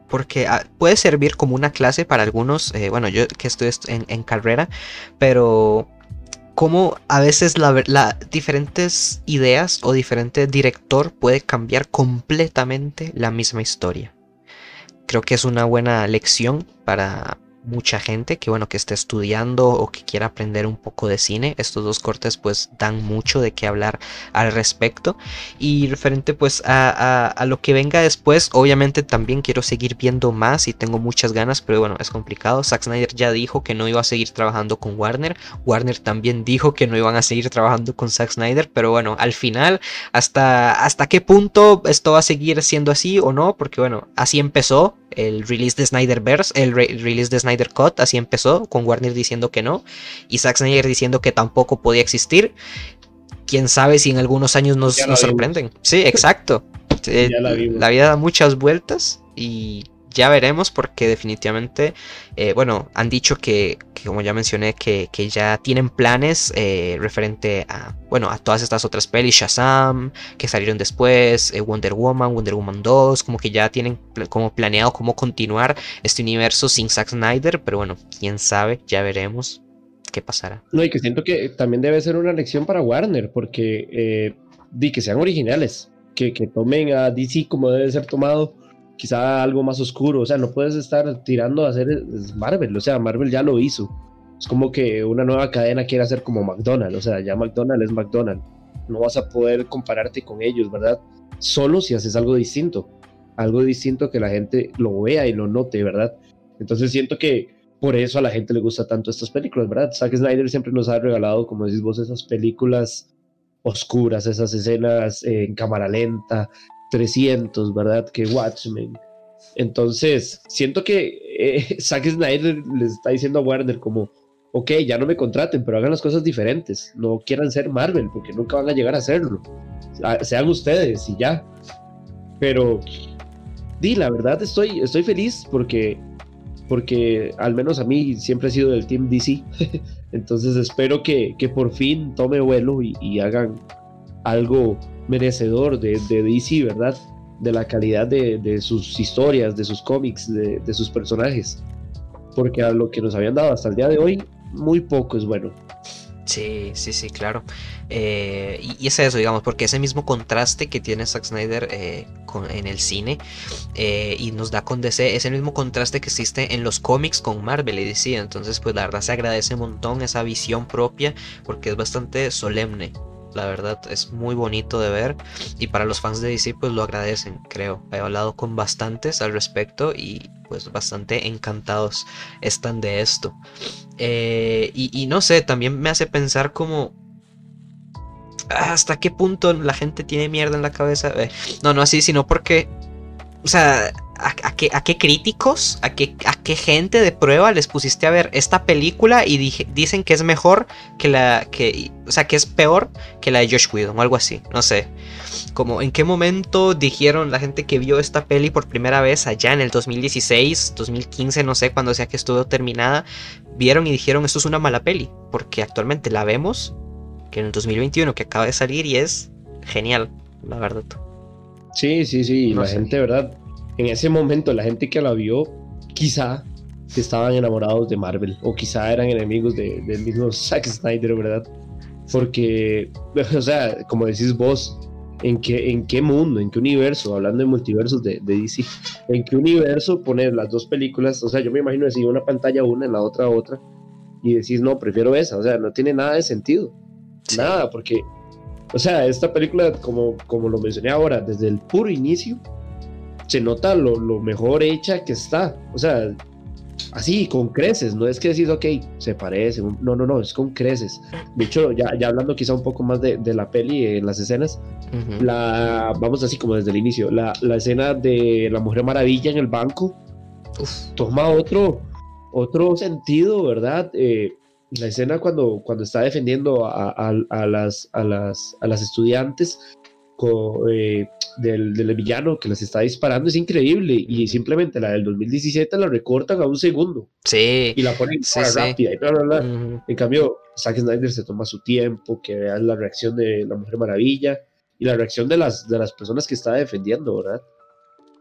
S2: Porque ah, puede servir como una clase para algunos. Eh, bueno, yo que estoy en carrera. Pero cómo a veces la, diferentes ideas o diferente director puede cambiar completamente la misma historia. creo que es una buena lección para mucha gente que bueno que esté estudiando o que quiera aprender un poco de cine. Estos dos cortes pues dan mucho de qué hablar al respecto. Y referente pues a, lo que venga después obviamente también quiero seguir viendo más y tengo muchas ganas pero bueno es complicado. Zack Snyder ya dijo que no iba a seguir trabajando con Warner. Warner también dijo que no iban a seguir trabajando con Zack Snyder pero bueno al final hasta hasta qué punto esto va a seguir siendo así o no porque bueno así empezó el release de Snyderverse, el release de Snyder Cut, así empezó, con Warner diciendo que no, y Zack Snyder diciendo que tampoco podía existir. Quién sabe si en algunos años nos, sorprenden. Sí, exacto. Eh, la vida da muchas vueltas y ya veremos porque definitivamente, eh, bueno, han dicho que, como ya mencioné, que, ya tienen planes eh, referente a, bueno, a todas estas otras pelis, Shazam, que salieron después, eh, Wonder Woman, Wonder Woman 2, como que ya tienen como planeado cómo continuar este universo sin Zack Snyder, pero bueno, quién sabe, ya veremos qué pasará.
S1: No, y que siento que también debe ser una lección para Warner, porque di que sean originales, que, que tomen a DC como debe ser tomado quizá algo más oscuro, o sea, no puedes estar tirando a hacer Marvel, o sea, Marvel ya lo hizo. Es como que una nueva cadena quiere hacer como McDonald's, o sea, ya McDonald's es McDonald's. No vas a poder compararte con ellos, ¿verdad? Solo si haces algo distinto, algo distinto que la gente lo vea y lo note, ¿verdad? Entonces siento que por eso a la gente le gusta tanto estas películas, ¿verdad? Zack Snyder siempre nos ha regalado, como decís vos, esas películas oscuras, esas escenas en cámara lenta, 300, ¿verdad? Que Watchmen. Entonces, siento que eh, Zack Snyder les está diciendo a Warner como, ok, ya no me contraten, pero hagan las cosas diferentes. No quieran ser Marvel, porque nunca van a llegar a hacerlo. Sean ustedes y ya. Pero, di, la verdad estoy, estoy feliz porque, porque al menos a mí siempre he sido del Team DC. Entonces espero que, que por fin tome vuelo y hagan algo merecedor de, de DC, ¿verdad? De la calidad de, sus historias, de sus cómics, de, sus personajes. Porque a lo que nos habían dado hasta el día de hoy, muy poco es bueno.
S2: Sí, sí, sí, claro. Eh, y, es eso, digamos, porque ese mismo contraste que tiene Zack Snyder eh, en el cine eh, y nos da con DC, es mismo contraste que existe en los cómics con Marvel y DC. Entonces, pues la verdad se agradece un montón esa visión propia porque es bastante solemne la verdad es muy bonito de ver y para los fans de DC pues lo agradecen, creo. He hablado con bastantes al respecto y pues bastante encantados están de esto. Eh, y, no sé, también me hace pensar como... ¿Hasta qué punto la gente tiene mierda en la cabeza? Eh, no, no así, sino porque... O sea, ¿A, qué, ¿A, qué, críticos, a qué, a qué gente de prueba les pusiste a ver esta película y dicen que es mejor que la que, o sea, que es peor que la de Josh Whedon o algo así, no sé. Como en qué momento dijeron la gente que vio esta peli por primera vez allá en el 2016, 2015, no sé, cuando sea que estuvo terminada, vieron y dijeron esto es una mala peli, porque actualmente la vemos que en el 2021 que acaba de salir y es genial, la verdad.
S1: Sí, sí, sí, la gente, ¿verdad? en ese momento la gente que la vio quizá estaban enamorados de Marvel o quizá eran enemigos de, del mismo Zack Snyder, ¿verdad? Porque, o sea, como decís vos, ¿en qué, en qué mundo, en qué universo, hablando de multiversos de, DC, en qué universo poner las dos películas? O sea, yo me imagino decir una pantalla una, en la otra otra, y decís, no, prefiero esa, o sea, no tiene nada de sentido. Nada, porque, o sea, esta película, como, como lo mencioné ahora, desde el puro inicio, se nota lo, mejor hecha que está. O sea, así, con creces. No es que decís, ok, se parece. No, no, no, es con creces. De hecho, ya, ya hablando quizá un poco más de, la peli en las escenas, la, vamos así como desde el inicio, la, escena de la Mujer Maravilla en el banco toma otro, otro sentido, ¿verdad? Eh, la escena cuando, cuando está defendiendo a, las, a, las, a las estudiantes eh, del, del, villano que las está disparando es increíble y simplemente la del 2017 la recortan a un segundo.
S2: Sí.
S1: Y la ponen rápida y bla, bla, bla. En cambio, Zack Snyder se toma su tiempo, que vean la reacción de la Mujer Maravilla y la reacción de las, de las personas que está defendiendo, ¿verdad?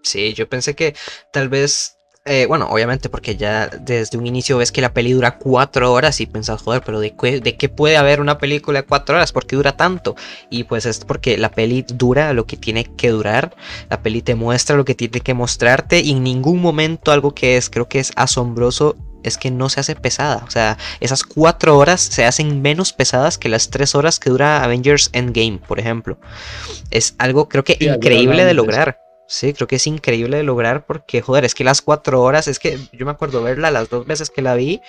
S2: Sí, yo pensé que tal vez eh, bueno, obviamente porque ya desde un inicio ves que la peli dura cuatro horas y pensás, joder, pero ¿de qué, ¿de qué puede haber una película de cuatro horas? ¿Por qué dura tanto? Y pues es porque la peli dura lo que tiene que durar, la peli te muestra lo que tiene que mostrarte y en ningún momento algo que es, creo que es asombroso es que no se hace pesada. O sea, esas cuatro horas se hacen menos pesadas que las tres horas que dura Avengers Endgame, por ejemplo. Es algo creo que increíble de lograr. Sí, creo que es increíble de lograr porque, joder, es que las cuatro horas, es que yo me acuerdo verla las dos veces que la vi,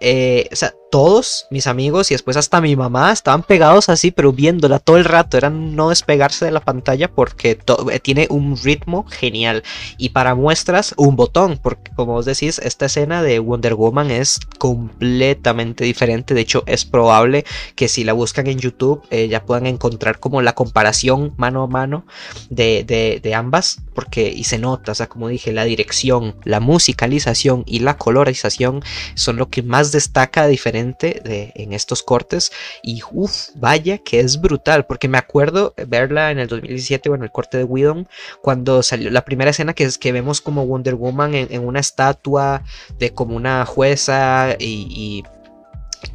S2: eh, o sea, todos mis amigos y después hasta mi mamá estaban pegados así, pero viéndola todo el rato, eran no despegarse de la pantalla porque eh, tiene un ritmo genial. Y para muestras, un botón, porque como vos decís, esta escena de Wonder Woman es completamente diferente, de hecho es probable que si la buscan en YouTube eh, ya puedan encontrar como la comparación mano a mano de, de ambas porque y se nota, o sea, como dije, la dirección, la musicalización y la colorización son lo que más destaca diferente de, en estos cortes. Y uff, vaya que es brutal, porque me acuerdo verla en el 2017, bueno, el corte de Whedon, cuando salió la primera escena que es que vemos como Wonder Woman en, una estatua de como una jueza y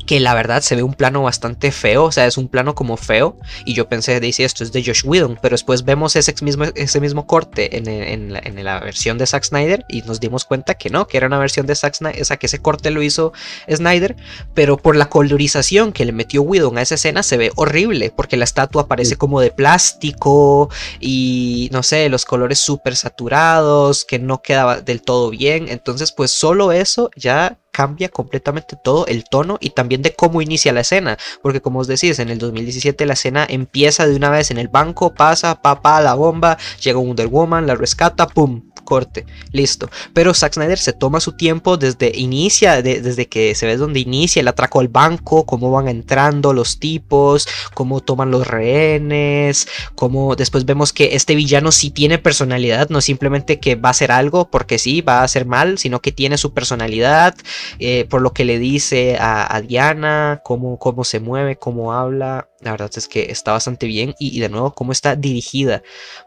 S2: que la verdad se ve un plano bastante feo, o sea, es un plano como feo, y yo pensé, dice, esto es de Josh Whedon, pero después vemos ese mismo, ese mismo corte en, la, versión de Zack Snyder y nos dimos cuenta que no, que era una versión de Zack Snyder, o sea, que ese corte lo hizo Snyder, pero por la colorización que le metió Whedon a esa escena se ve horrible, porque la estatua parece como de plástico y no sé, los colores súper saturados, que no quedaba del todo bien, entonces pues solo eso ya cambia completamente todo el tono y también de cómo inicia la escena. Porque como os decís, en el 2017 la escena empieza de una vez en el banco, pasa, papá, la bomba, llega Wonder Woman, la rescata, pum, corte, listo. Pero Zack Snyder se toma su tiempo desde inicia, desde que se ve donde inicia el atraco al banco, cómo van entrando los tipos, cómo toman los rehenes, cómo después vemos que este villano sí tiene personalidad, no simplemente que va a hacer algo porque sí, va a hacer mal, sino que tiene su personalidad, eh, por lo que le dice a, Diana, cómo, cómo se mueve, cómo habla. La verdad es que está bastante bien y, y de nuevo cómo está dirigida,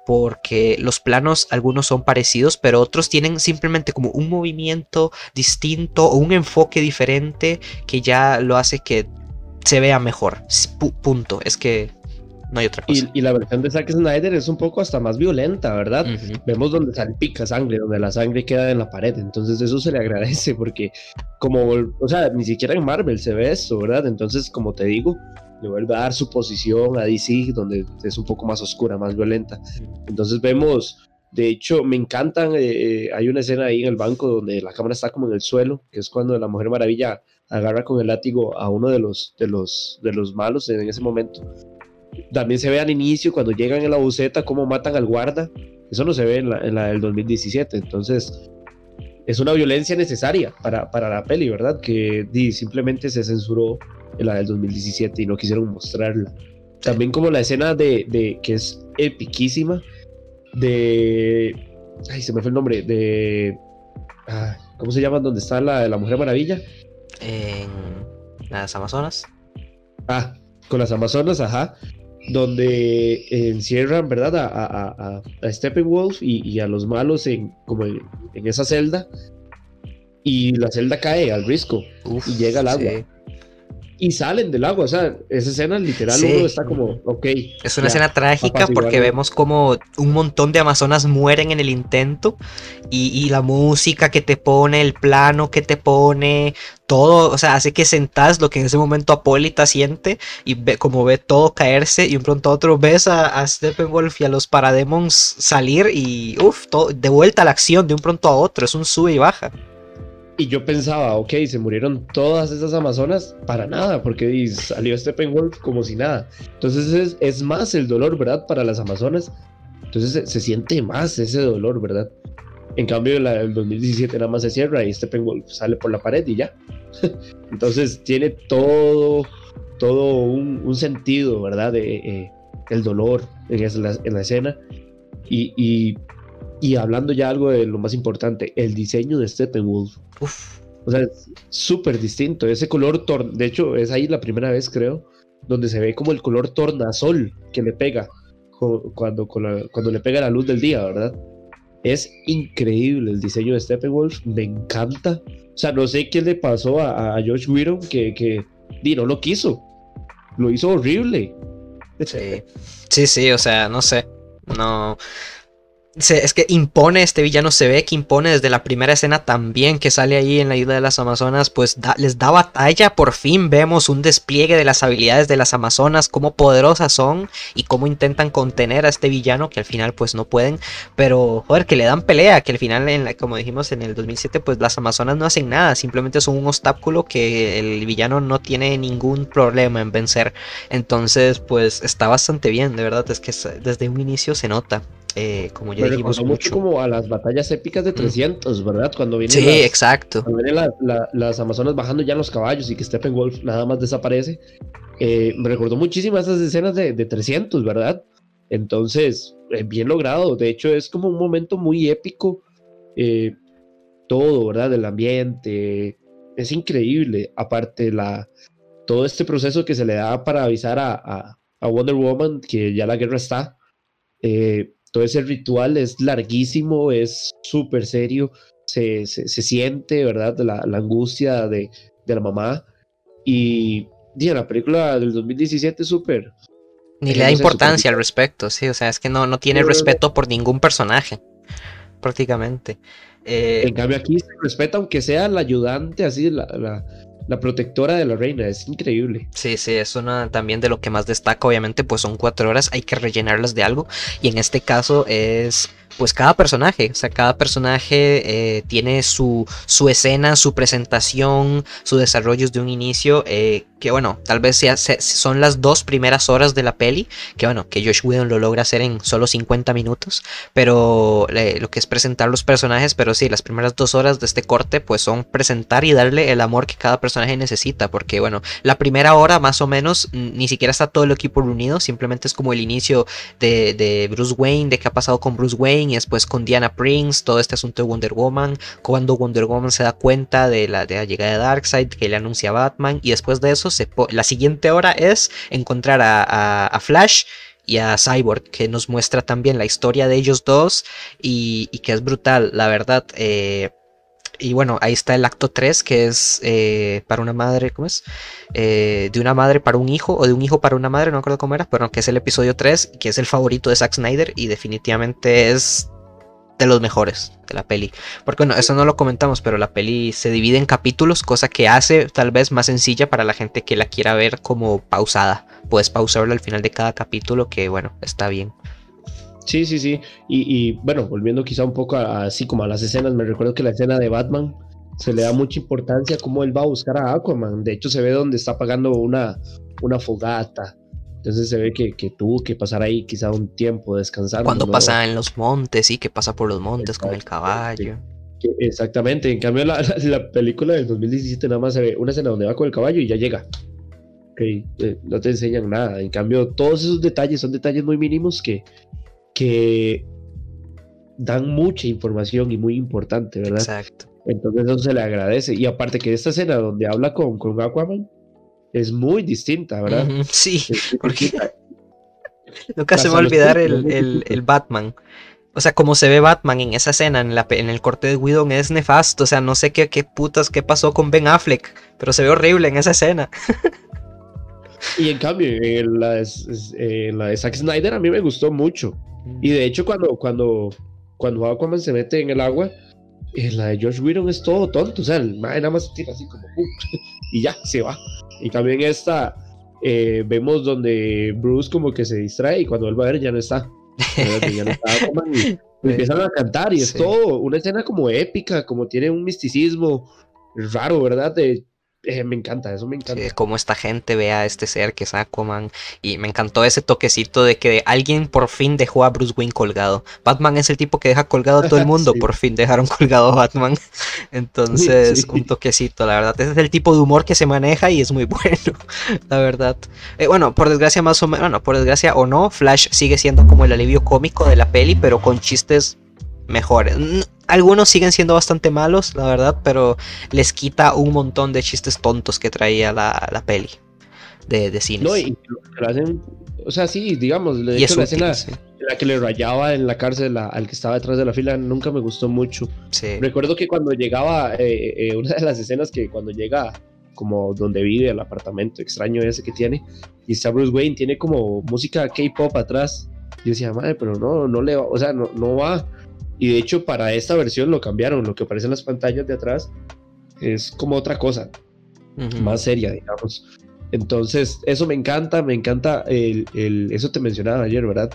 S2: porque los planos algunos son parecidos, pero otros tienen simplemente como un movimiento distinto o un enfoque diferente que ya lo hace que se vea mejor. punto. Es que no hay otra cosa.
S1: Y, la versión de Zack Snyder es un poco hasta más violenta, ¿verdad? Vemos donde salpica sangre, donde la sangre queda en la pared. Entonces eso se le agradece porque como, o sea, ni siquiera en Marvel se ve eso, ¿verdad? Entonces, como te digo, le vuelve a dar su posición a DC, donde es un poco más oscura, más violenta. Entonces vemos, de hecho, me encantan, eh, eh, hay una escena ahí en el banco donde la cámara está como en el suelo, que es cuando la Mujer Maravilla agarra con el látigo a uno de los, de los, de los malos en ese momento. También se ve al inicio, cuando llegan en la buceta, cómo matan al guarda. Eso no se ve en la, en la del 2017. Entonces, es una violencia necesaria para, para la peli, ¿verdad? Que simplemente se censuró en la del 2017 y no quisieron mostrarla. También como la escena de, de que es epiquísima de... Ay, se me fue el nombre, de... Ah, ¿Cómo se llama? ¿Dónde está la, la Mujer Maravilla?
S2: En las Amazonas.
S1: Ah, con las Amazonas, ajá. Donde encierran, ¿verdad? A, a, a, Steppenwolf y, y, a los malos en, como en, esa celda. Y la celda cae al risco y llega al agua y salen del agua. O sea, esa escena literal uno está como, ok.
S2: Es una escena trágica porque vemos como un montón de amazonas mueren en el intento y, la música que te pone, el plano que te pone, todo, o sea, hace que sentás lo que en ese momento Apólita siente y ve como ve todo caerse y un pronto a otro ves a, Steppenwolf y a los Parademons salir y uff, de vuelta a la acción de un pronto a otro, es un sube y baja.
S1: Y yo pensaba, ok, se murieron todas esas amazonas para nada, porque salió Steppenwolf como si nada. Entonces es, es, más el dolor, ¿verdad? Para las amazonas. Entonces se, siente más ese dolor, ¿verdad? En cambio, la del 2017 nada más se cierra y Steppenwolf sale por la pared y ya. Entonces tiene todo, todo un, sentido, ¿verdad? De, eh, el dolor en, en la escena. Y, y y hablando ya algo de lo más importante, el diseño de Steppenwolf. Uf. O sea, es súper distinto. Ese color, de hecho, es ahí la primera vez, creo, donde se ve como el color tornasol que le pega cuando, cuando le pega la luz del día, ¿verdad? Es increíble el diseño de Steppenwolf, me encanta. O sea, no sé qué le pasó a, a Josh Whedon que, que no lo quiso. Lo hizo horrible.
S2: Sí. sí, sí, o sea, no sé. No, es que impone, este villano se ve que impone desde la primera escena también que sale ahí en la isla de las Amazonas, pues les da batalla, por fin vemos un despliegue de las habilidades de las Amazonas, cómo poderosas son y cómo intentan contener a este villano que al final pues no pueden, pero joder, que le dan pelea, que al final, en la, como dijimos en el 2007, pues las Amazonas no hacen nada, simplemente son un obstáculo que el villano no tiene ningún problema en vencer, entonces pues está bastante bien, de verdad, es que desde un inicio se nota. Eh, como ya dijimos
S1: mucho. como a las batallas épicas de 300, mm. ¿verdad? Cuando vienen,
S2: sí, exacto.
S1: Cuando vienen las Amazonas bajando ya los caballos y que Steppenwolf nada más desaparece. Eh, me recordó muchísimo esas escenas de, de 300, ¿verdad? Entonces, eh, bien logrado. De hecho, es como un momento muy épico. todo, ¿verdad? El ambiente. Es increíble. Aparte, la, todo este proceso que se le da para avisar a, a, a Wonder Woman que ya la guerra está. Eh, todo ese ritual es larguísimo, es súper serio, se, se, siente, ¿verdad? La, la angustia de, de, la mamá. Y, y la película del 2017 es súper...
S2: Ni le da importancia al respecto, sí, o sea, es que no, no tiene respeto por ningún personaje, prácticamente.
S1: Eh, en cambio aquí se respeta aunque sea la ayudante, así, la, la la protectora de la reina, es increíble.
S2: Sí, sí, es una también de lo que más destaca, obviamente, pues son cuatro horas, hay que rellenarlas de algo, y en este caso es pues cada personaje, o sea, cada personaje eh, tiene su, su escena, su presentación, su desarrollo de un inicio, eh, que bueno, tal vez sea, son las dos primeras horas de la peli, que bueno, que Josh Whedon lo logra hacer en solo 50 minutos, pero lo que es presentar los personajes, pero sí, las primeras dos horas de este corte pues son presentar y darle el amor que cada personaje necesita, porque bueno, la primera hora más o menos ni siquiera está todo el equipo reunido, simplemente es como el inicio de, de Bruce Wayne, de qué ha pasado con Bruce Wayne, y después con Diana Prince, todo este asunto de Wonder Woman, cuando Wonder Woman se da cuenta de la, de la llegada de Darkseid, que le anuncia a Batman, y después de eso la siguiente hora es encontrar a, Flash y a Cyborg, que nos muestra también la historia de ellos dos y, que es brutal, la verdad. Eh, y bueno, ahí está el acto 3, que es eh, para una madre, ¿cómo es? Eh, de una madre para un hijo, o de un hijo para una madre, no me acuerdo cómo era, pero que es el episodio 3, que es el favorito de Zack Snyder y definitivamente es de los mejores de la peli. Porque bueno, eso no lo comentamos, pero la peli se divide en capítulos, cosa que hace tal vez más sencilla para la gente que la quiera ver como pausada. Puedes pausarla al final de cada capítulo, que bueno, está bien.
S1: Sí, sí, sí. Y, bueno, volviendo quizá un poco así como a las escenas, me recuerdo que la escena de Batman se le da mucha importancia como él va a buscar a Aquaman. De hecho, se ve donde está pagando una, una fogata entonces se ve que, que, tuvo que pasar ahí quizá un tiempo descansando.
S2: Cuando pasa en los montes, sí, que pasa por los montes con el caballo.
S1: Exactamente, en cambio la, la, película del 2017 nada más se ve una escena donde va con el caballo y ya llega. Okay, eh, no te enseñan nada. En cambio, todos esos detalles son detalles muy mínimos que, que dan mucha información y muy importante, ¿verdad?
S2: Exacto.
S1: Entonces eso se le agradece. Y aparte que esta escena donde habla con, con Aquaman, es muy distinta, ¿verdad?
S2: sí, porque nunca se va a olvidar el, Batman. O sea, como se ve Batman en esa escena, en, la, en el corte de Whedon, es nefasto. O sea, no sé qué, qué putas, qué pasó con Ben Affleck, pero se ve horrible en esa escena.
S1: y en cambio, en la, de Zack Snyder a mí me gustó mucho. Y de hecho, cuando, cuando, cuando Aquaman se mete en el agua, en la de George Whedon es todo tonto. O sea, el nada más tira así como, y ya, se va. Y también esta, eh, vemos donde Bruce como que se distrae y cuando vuelve a ver ya no está. Ya no está y empiezan a cantar y es todo una escena como épica, como tiene un misticismo raro, ¿verdad? De eh, me encanta, eso me encanta.
S2: cómo esta gente ve a este ser que es Aquaman. Y me encantó ese toquecito de que alguien por fin dejó a Bruce Wayne colgado. Batman es el tipo que deja colgado a todo el mundo. Por fin dejaron colgado a Batman. Entonces, un toquecito, la verdad. Ese es el tipo de humor que se maneja y es muy bueno, la verdad. Eh, bueno, por desgracia más o menos, bueno, por desgracia o no, Flash sigue siendo como el alivio cómico de la peli, pero con chistes mejores. Algunos siguen siendo bastante malos, la verdad, pero les quita un montón de chistes tontos que traía la, la peli de, de cines.
S1: No, y lo hacen, o sea, sí, digamos, de hecho, la, escena, la que le rayaba en la cárcel al que estaba detrás de la fila nunca me gustó mucho. Recuerdo que cuando llegaba, eh, eh, una de las escenas que cuando llega como donde vive, el apartamento extraño ese que tiene, y está Bruce Wayne, tiene como música K-pop atrás. Yo decía, madre, pero no, no le va, o sea, no, no va. Y de hecho, para esta versión lo cambiaron. Lo que aparece en las pantallas de atrás es como otra cosa, más seria, digamos. Entonces, eso me encanta, me encanta el, el, eso te mencionaba ayer, ¿verdad?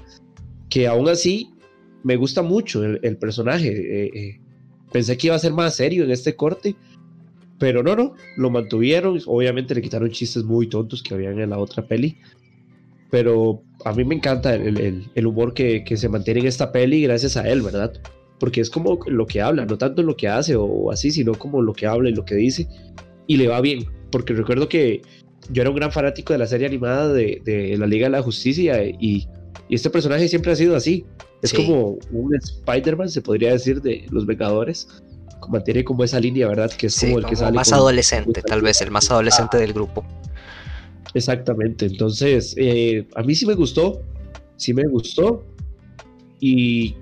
S1: Que aún así me gusta mucho el, personaje. Eh, eh, pensé que iba a ser más serio en este corte, pero no, no, lo mantuvieron. Obviamente le quitaron chistes muy tontos que habían en la otra peli. Pero a mí me encanta el, humor que, que, se mantiene en esta peli gracias a él, ¿verdad? Porque es como lo que habla, no tanto lo que hace o así, sino como lo que habla y lo que dice. Y le va bien, porque recuerdo que yo era un gran fanático de la serie animada de, de la Liga de la Justicia y, y, este personaje siempre ha sido así. Es como un Spider-Man, se podría decir, de los Vengadores. Mantiene como esa línea, ¿verdad? Que es como el que sale.
S2: Más adolescente, tal vez, el más adolescente del grupo.
S1: Exactamente. Entonces, eh, a mí sí me gustó. Sí me gustó. Y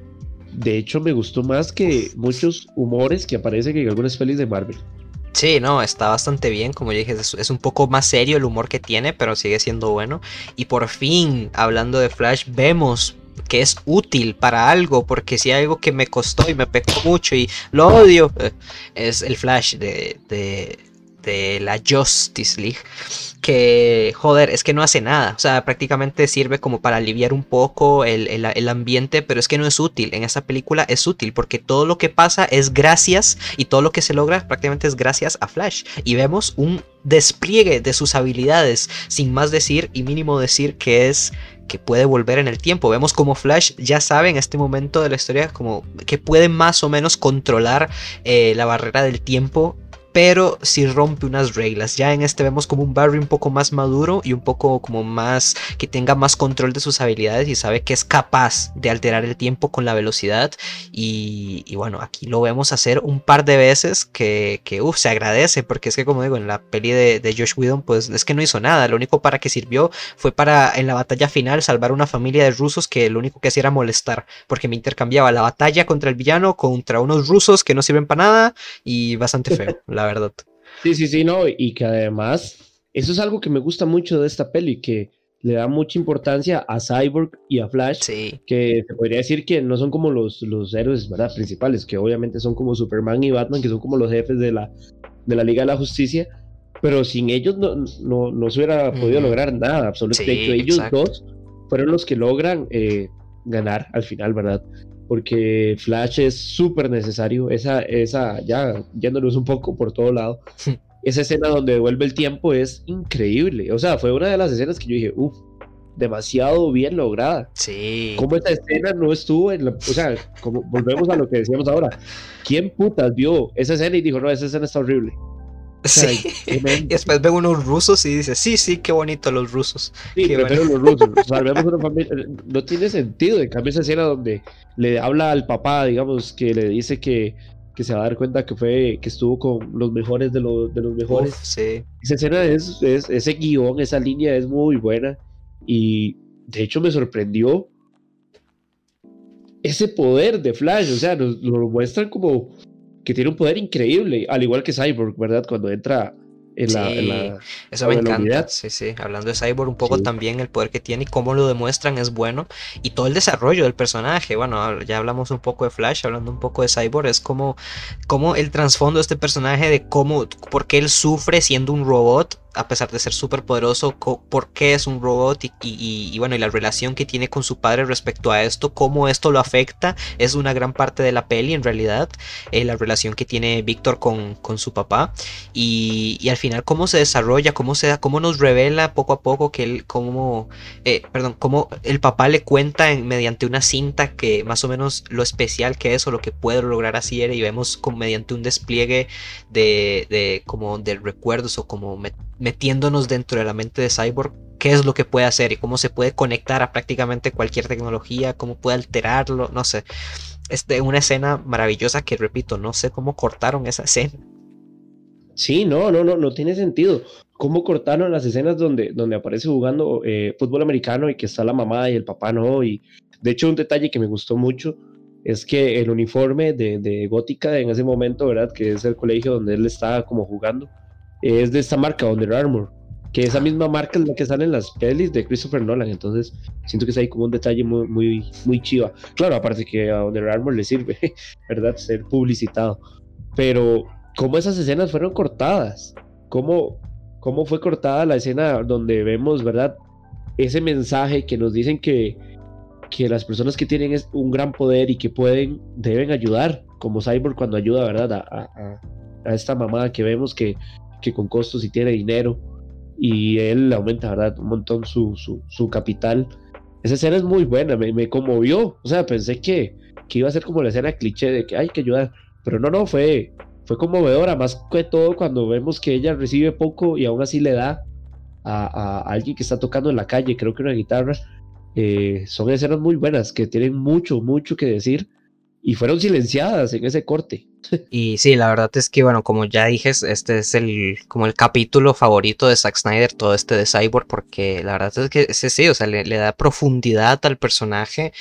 S1: de hecho, me gustó más que muchos humores que aparecen en algunas pelis de Marvel.
S2: Sí, no, está bastante bien, como ya dije, es, un poco más serio el humor que tiene, pero sigue siendo bueno. Y por fin, hablando de Flash, vemos que es útil para algo, porque si hay algo que me costó y me pecó mucho y lo odio, es el Flash de, de, de la Justice League que, joder, es que no hace nada. O sea, prácticamente sirve como para aliviar un poco el, ambiente, pero es que no es útil. En esta película es útil porque todo lo que pasa es gracias y todo lo que se logra prácticamente es gracias a Flash. Y vemos un despliegue de sus habilidades, sin más decir y mínimo decir que es que puede volver en el tiempo. Vemos como Flash ya sabe en este momento de la historia como que puede más o menos controlar eh, la barrera del tiempo pero si rompe unas reglas. Ya en este vemos como un Barry un poco más maduro y un poco como más que tenga más control de sus habilidades y sabe que es capaz de alterar el tiempo con la velocidad. Y, bueno, aquí lo vemos hacer un par de veces que, que se agradece porque es que como digo, en la peli de, Josh Whedon pues es que no hizo nada. Lo único para que sirvió fue para en la batalla final salvar una familia de rusos que lo único que hacía era molestar porque me intercambiaba la batalla contra el villano contra unos rusos que no sirven para nada y bastante feo. Verdad.
S1: Sí, sí, sí, no, y que además, eso es algo que me gusta mucho de esta peli, que le da mucha importancia a Cyborg y a Flash,
S2: sí.
S1: que se podría decir que no son como los, los héroes ¿verdad? principales, que obviamente son como Superman y Batman, que son como los jefes de la, de la Liga de la Justicia, pero sin ellos no, no, no se hubiera podido lograr nada, absolutamente. ellos dos fueron los que logran eh, ganar al final, ¿verdad? Porque Flash es súper necesario. Esa, esa, ya yéndonos un poco por todo lado, esa escena donde devuelve el tiempo es increíble. O sea, fue una de las escenas que yo dije, uff, demasiado bien lograda.
S2: Sí.
S1: Como esta escena no estuvo en la. O sea, como volvemos a lo que decíamos ahora. ¿Quién putas vio esa escena y dijo, no, esa escena está horrible?
S2: Sí. y después ven unos rusos y dice, sí, sí, qué bonito los rusos.
S1: Sí, prefiero los rusos. Salvemos una familia. No tiene sentido. En cambio, esa escena donde le habla al papá, digamos, que le dice que, que se va a dar cuenta que fue que estuvo con los mejores de los, de los mejores.
S2: sí.
S1: Esa escena es, ese guion, esa línea es muy buena. Y de hecho me sorprendió ese poder de Flash. O sea, nos, nos lo muestran como que tiene un poder increíble, al igual que Cyborg, ¿verdad? Cuando entra en la,
S2: sí, eso me encanta. Sí, sí. Hablando de Cyborg, un poco también el poder que tiene y cómo lo demuestran es bueno. Y todo el desarrollo del personaje. Bueno, ya hablamos un poco de Flash, hablando un poco de Cyborg, es como, como el trasfondo de este personaje, de cómo, por qué él sufre siendo un robot a pesar de ser súper poderoso, por qué es un robot y, bueno, y la relación que tiene con su padre respecto a esto, cómo esto lo afecta, es una gran parte de la peli en realidad, eh, la relación que tiene Víctor con, con, su papá. Y, al final cómo se desarrolla, cómo se cómo nos revela poco a poco que él, cómo, eh, perdón, cómo el papá le cuenta mediante una cinta que más o menos lo especial que es o lo que puede lograr así y vemos como mediante un despliegue de, de como de recuerdos o como metiéndonos dentro de la mente de Cyborg qué es lo que puede hacer y cómo se puede conectar a prácticamente cualquier tecnología, cómo puede alterarlo, no sé. Es de una escena maravillosa que repito, no sé cómo cortaron esa escena.
S1: Sí, no, no, no, no tiene sentido. cómo cortaron las escenas donde, donde aparece jugando eh, fútbol americano y que está la mamá y el papá no. Y de hecho, un detalle que me gustó mucho es que el uniforme de, de Gótica en ese momento, ¿verdad? Que es el colegio donde él estaba como jugando, es de esta marca, Under Armour, que esa misma marca es la que sale en las pelis de Christopher Nolan. Entonces, siento que es ahí como un detalle muy, muy, muy chiva. Claro, aparte que a Under Armour le sirve, ¿verdad? Ser publicitado. Pero, ¿cómo esas escenas fueron cortadas? ¿Cómo, cómo fue cortada la escena donde vemos, ¿verdad? Ese mensaje que nos dicen que, que las personas que tienen un gran poder y que pueden, deben ayudar, como Cyborg cuando ayuda, ¿verdad? A, a, esta mamá que vemos que, que con costos y tiene dinero y él aumenta, ¿verdad? Un montón su, su, su capital. Esa escena es muy buena, me, me, conmovió. O sea, pensé que, que iba a ser como la escena cliché de que hay que ayudar, pero no, no, fue, fue conmovedora, más que todo cuando vemos que ella recibe poco y aún así le da a, a alguien que está tocando en la calle, creo que una guitarra. Eh, son escenas muy buenas que tienen mucho, mucho que decir y fueron silenciadas en ese corte.
S2: Y sí, la verdad es que, bueno, como ya dije, este es el como el capítulo favorito de Zack Snyder, todo este de Cyborg, porque la verdad es que ese sí, o sea, le, le da profundidad al personaje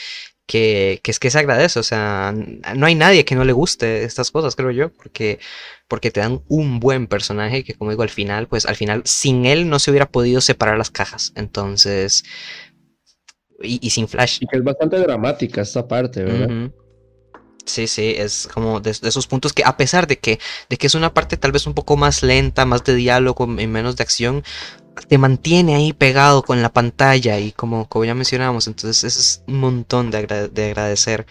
S2: que, es que se agradece. O sea, no hay nadie que no le guste estas cosas, creo yo, porque, porque te dan un buen personaje que, como digo, al final, pues al final sin él no se hubiera podido separar las cajas. Entonces, y, sin Flash.
S1: Y que es bastante dramática esta parte, ¿verdad?
S2: Sí, sí, es como de, esos puntos que a pesar de que, de que es una parte tal vez un poco más lenta, más de diálogo y menos de acción, te mantiene ahí pegado con la pantalla y como, como ya mencionábamos, entonces eso es un montón de, agradecer.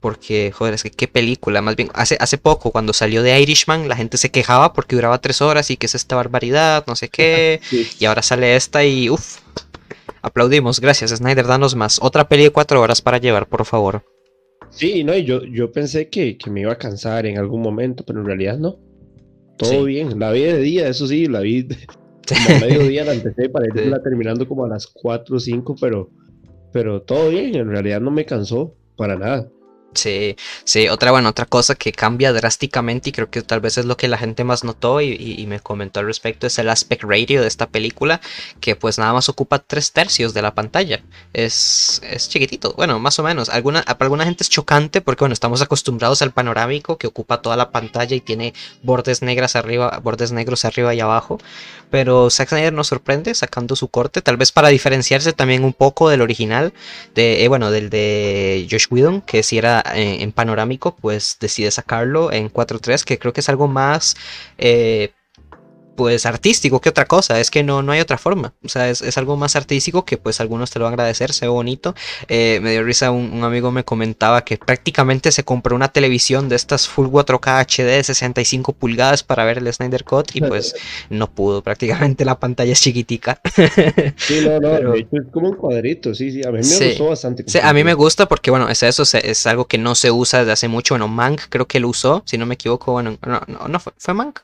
S2: Porque, joder, es que qué película. Más bien, hace, hace poco, cuando salió de Irishman, la gente se quejaba porque duraba tres horas y que es esta barbaridad, no sé qué. Y ahora sale esta y, uff, aplaudimos. Gracias, Snyder, danos más. Otra peli de cuatro horas para llevar, por favor.
S1: Sí, no, y yo, yo pensé que, que me iba a cansar en algún momento, pero en realidad no. Todo bien. La vi de día, eso sí, la vi como a mediodía la empecé para irla terminando como a las 4 o 5, pero, pero todo bien, en realidad no me cansó para nada.
S2: Sí, sí, otra, bueno, otra cosa que cambia drásticamente y creo que tal vez es lo que la gente más notó y, me comentó al respecto es el aspect ratio de esta película que pues nada más ocupa tres tercios de la pantalla. Es, es chiquitito, bueno, más o menos. Alguna, para alguna gente es chocante porque bueno, estamos acostumbrados al panorámico que ocupa toda la pantalla y tiene bordes negras arriba, bordes negros arriba y abajo. Pero Zack Snyder nos sorprende sacando su corte, tal vez para diferenciarse también un poco del original, de, eh, bueno, del de Josh Whedon, que si era en, panorámico, pues decide sacarlo en 4.3, que creo que es algo más eh, pues artístico que otra cosa, es que no, no hay otra forma, o sea, es, algo más artístico que pues algunos te lo van a agradecer, se ve bonito, eh, me dio risa, un, amigo me comentaba que prácticamente se compró una televisión de estas Full 4K HD de 65 pulgadas para ver el Snyder Cut y pues no pudo, prácticamente la pantalla es chiquitica.
S1: Sí, no, no, de hecho es como un cuadrito, sí, sí, a mí me gustó bastante.
S2: Sí, a mí me gusta porque bueno, es eso, es, algo que no se usa desde hace mucho, bueno, Mank creo que lo usó, si no me equivoco, bueno, no, no, no fue, fue Mank,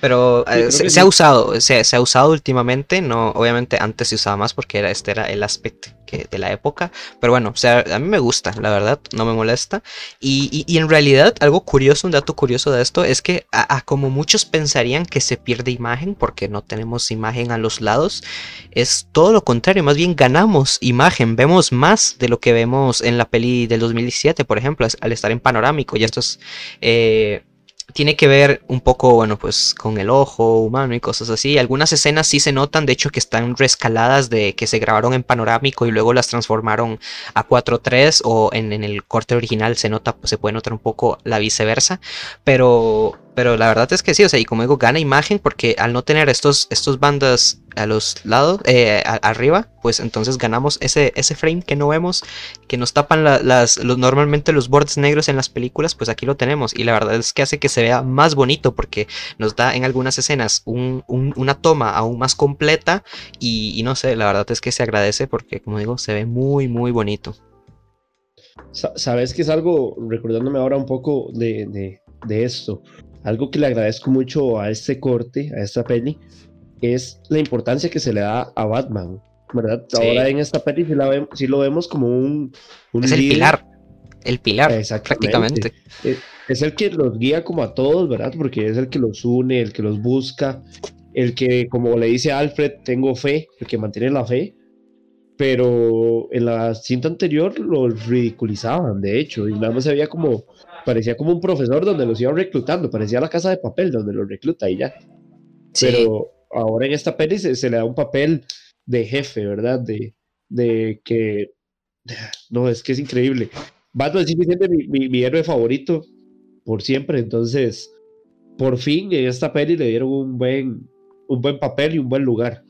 S2: pero... Eh, se, ha usado, se, se, ha usado últimamente, no, obviamente antes se usaba más porque era, este era el aspecto que, de la época, pero bueno, o sea, a mí me gusta, la verdad, no me molesta. Y, y, en realidad, algo curioso, un dato curioso de esto es que a, como muchos pensarían que se pierde imagen porque no tenemos imagen a los lados, es todo lo contrario, más bien ganamos imagen, vemos más de lo que vemos en la peli del 2017, por ejemplo, al estar en panorámico, y esto es... Eh, tiene que ver un poco, bueno, pues con el ojo humano y cosas así. Algunas escenas sí se notan, de hecho, que están rescaladas de que se grabaron en panorámico y luego las transformaron a 4.3 o en, en, el corte original se nota, pues se puede notar un poco la viceversa. Pero pero la verdad es que sí, o sea, y como digo, gana imagen porque al no tener estos, estos bandas a los lados, eh, arriba, pues entonces ganamos ese, ese frame que no vemos, que nos tapan las, los, normalmente los bordes negros en las películas, pues aquí lo tenemos. Y la verdad es que hace que se vea más bonito porque nos da en algunas escenas una toma aún más completa y, no sé, la verdad es que se agradece porque, como digo, se ve muy, muy bonito.
S1: Sabes que es algo, recordándome ahora un poco de, de esto, algo que le agradezco mucho a este corte, a esta peli, es la importancia que se le da a Batman, ¿verdad? Ahora en esta peli sí, lo vemos como un...
S2: es el pilar, el pilar, prácticamente.
S1: Es, el que los guía como a todos, ¿verdad? Porque es el que los une, el que los busca. el que, como le dice Alfred, tengo fe, el que mantiene la fe, pero en la cinta anterior lo ridiculizaban, de hecho, y nada más se veía como, parecía como un profesor donde los iban reclutando, parecía la casa de papel donde los recluta y ya. Pero ahora en esta peli se, le da un papel de jefe, ¿verdad? De, de que, no, es que es increíble. Batman sí me mi, mi héroe favorito por siempre, entonces, por fin en esta peli le dieron un buen, un buen papel y un buen lugar.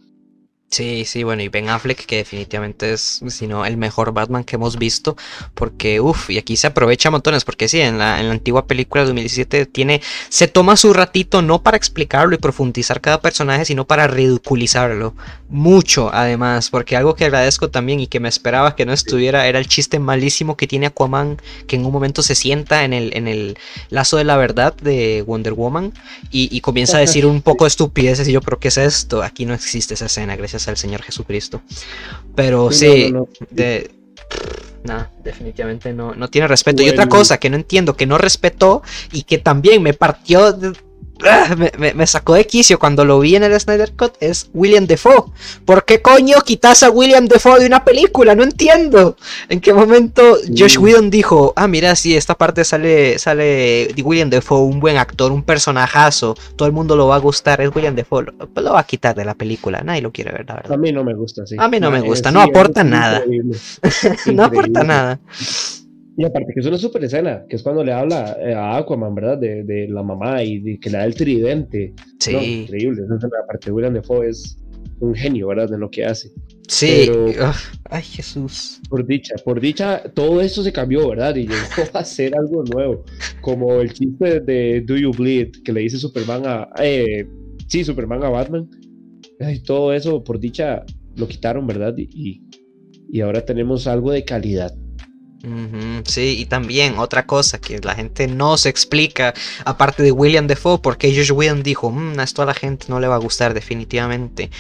S2: Sí, sí, bueno, y Ben Affleck, que definitivamente es, si no, el mejor Batman que hemos visto, porque, uff, y aquí se aprovecha montones, porque sí, en la, en la antigua película de 2017 tiene, se toma su ratito no para explicarlo y profundizar cada personaje, sino para ridiculizarlo, mucho además, porque algo que agradezco también y que me esperaba que no estuviera era el chiste malísimo que tiene Aquaman, que en un momento se sienta en el, en el lazo de la verdad de Wonder Woman y, comienza a decir un poco de estupideces y yo, pero ¿qué es esto? Aquí no existe esa escena, gracias al Señor Jesucristo. Pero sí, de, nada, definitivamente no, no tiene respeto. Y otra cosa que no entiendo, que no respetó y que también me partió Ah, me, sacó de quicio cuando lo vi en el Snyder Cut es William Defoe. ¿Por qué coño quitas a William Defoe de una película? No entiendo. ¿En qué momento Josh Whedon dijo, ah, mira, si esta parte sale, sale William Defoe, un buen actor, un personajazo, todo el mundo lo va a gustar, es William Defoe, lo, lo va a quitar de la película, nadie lo quiere ver, la verdad.
S1: A mí no me gusta, sí.
S2: A mí no, me gusta, no aporta nada. no aporta nada.
S1: Y aparte que es una super escena, que es cuando le habla eh, a Aquaman, ¿verdad? De, de la mamá y de que le da el tridente.
S2: Sí.
S1: increíble. Esa escena, aparte William Defoe es un genio, ¿verdad? De lo que hace.
S2: Sí. ay, Jesús.
S1: Por dicha, por dicha, todo esto se cambió, ¿verdad? Y llegó a hacer algo nuevo. Como el chiste de Do You Bleed, que le dice Superman a... Eh, sí, Superman a Batman. Ay, todo eso, por dicha, lo quitaron, ¿verdad? Y, y ahora tenemos algo de calidad
S2: sí, y también otra cosa que la gente no se explica, aparte de William Defoe, porque Josh Whedon dijo, mmm, esto a la gente no le va a gustar definitivamente.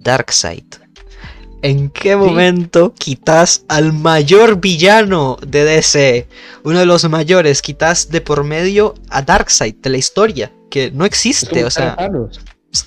S2: Darkseid. ¿En qué momento quitas al mayor villano de DC? Uno de los mayores, quitas de por medio a Darkseid de la historia, que no existe, o sea...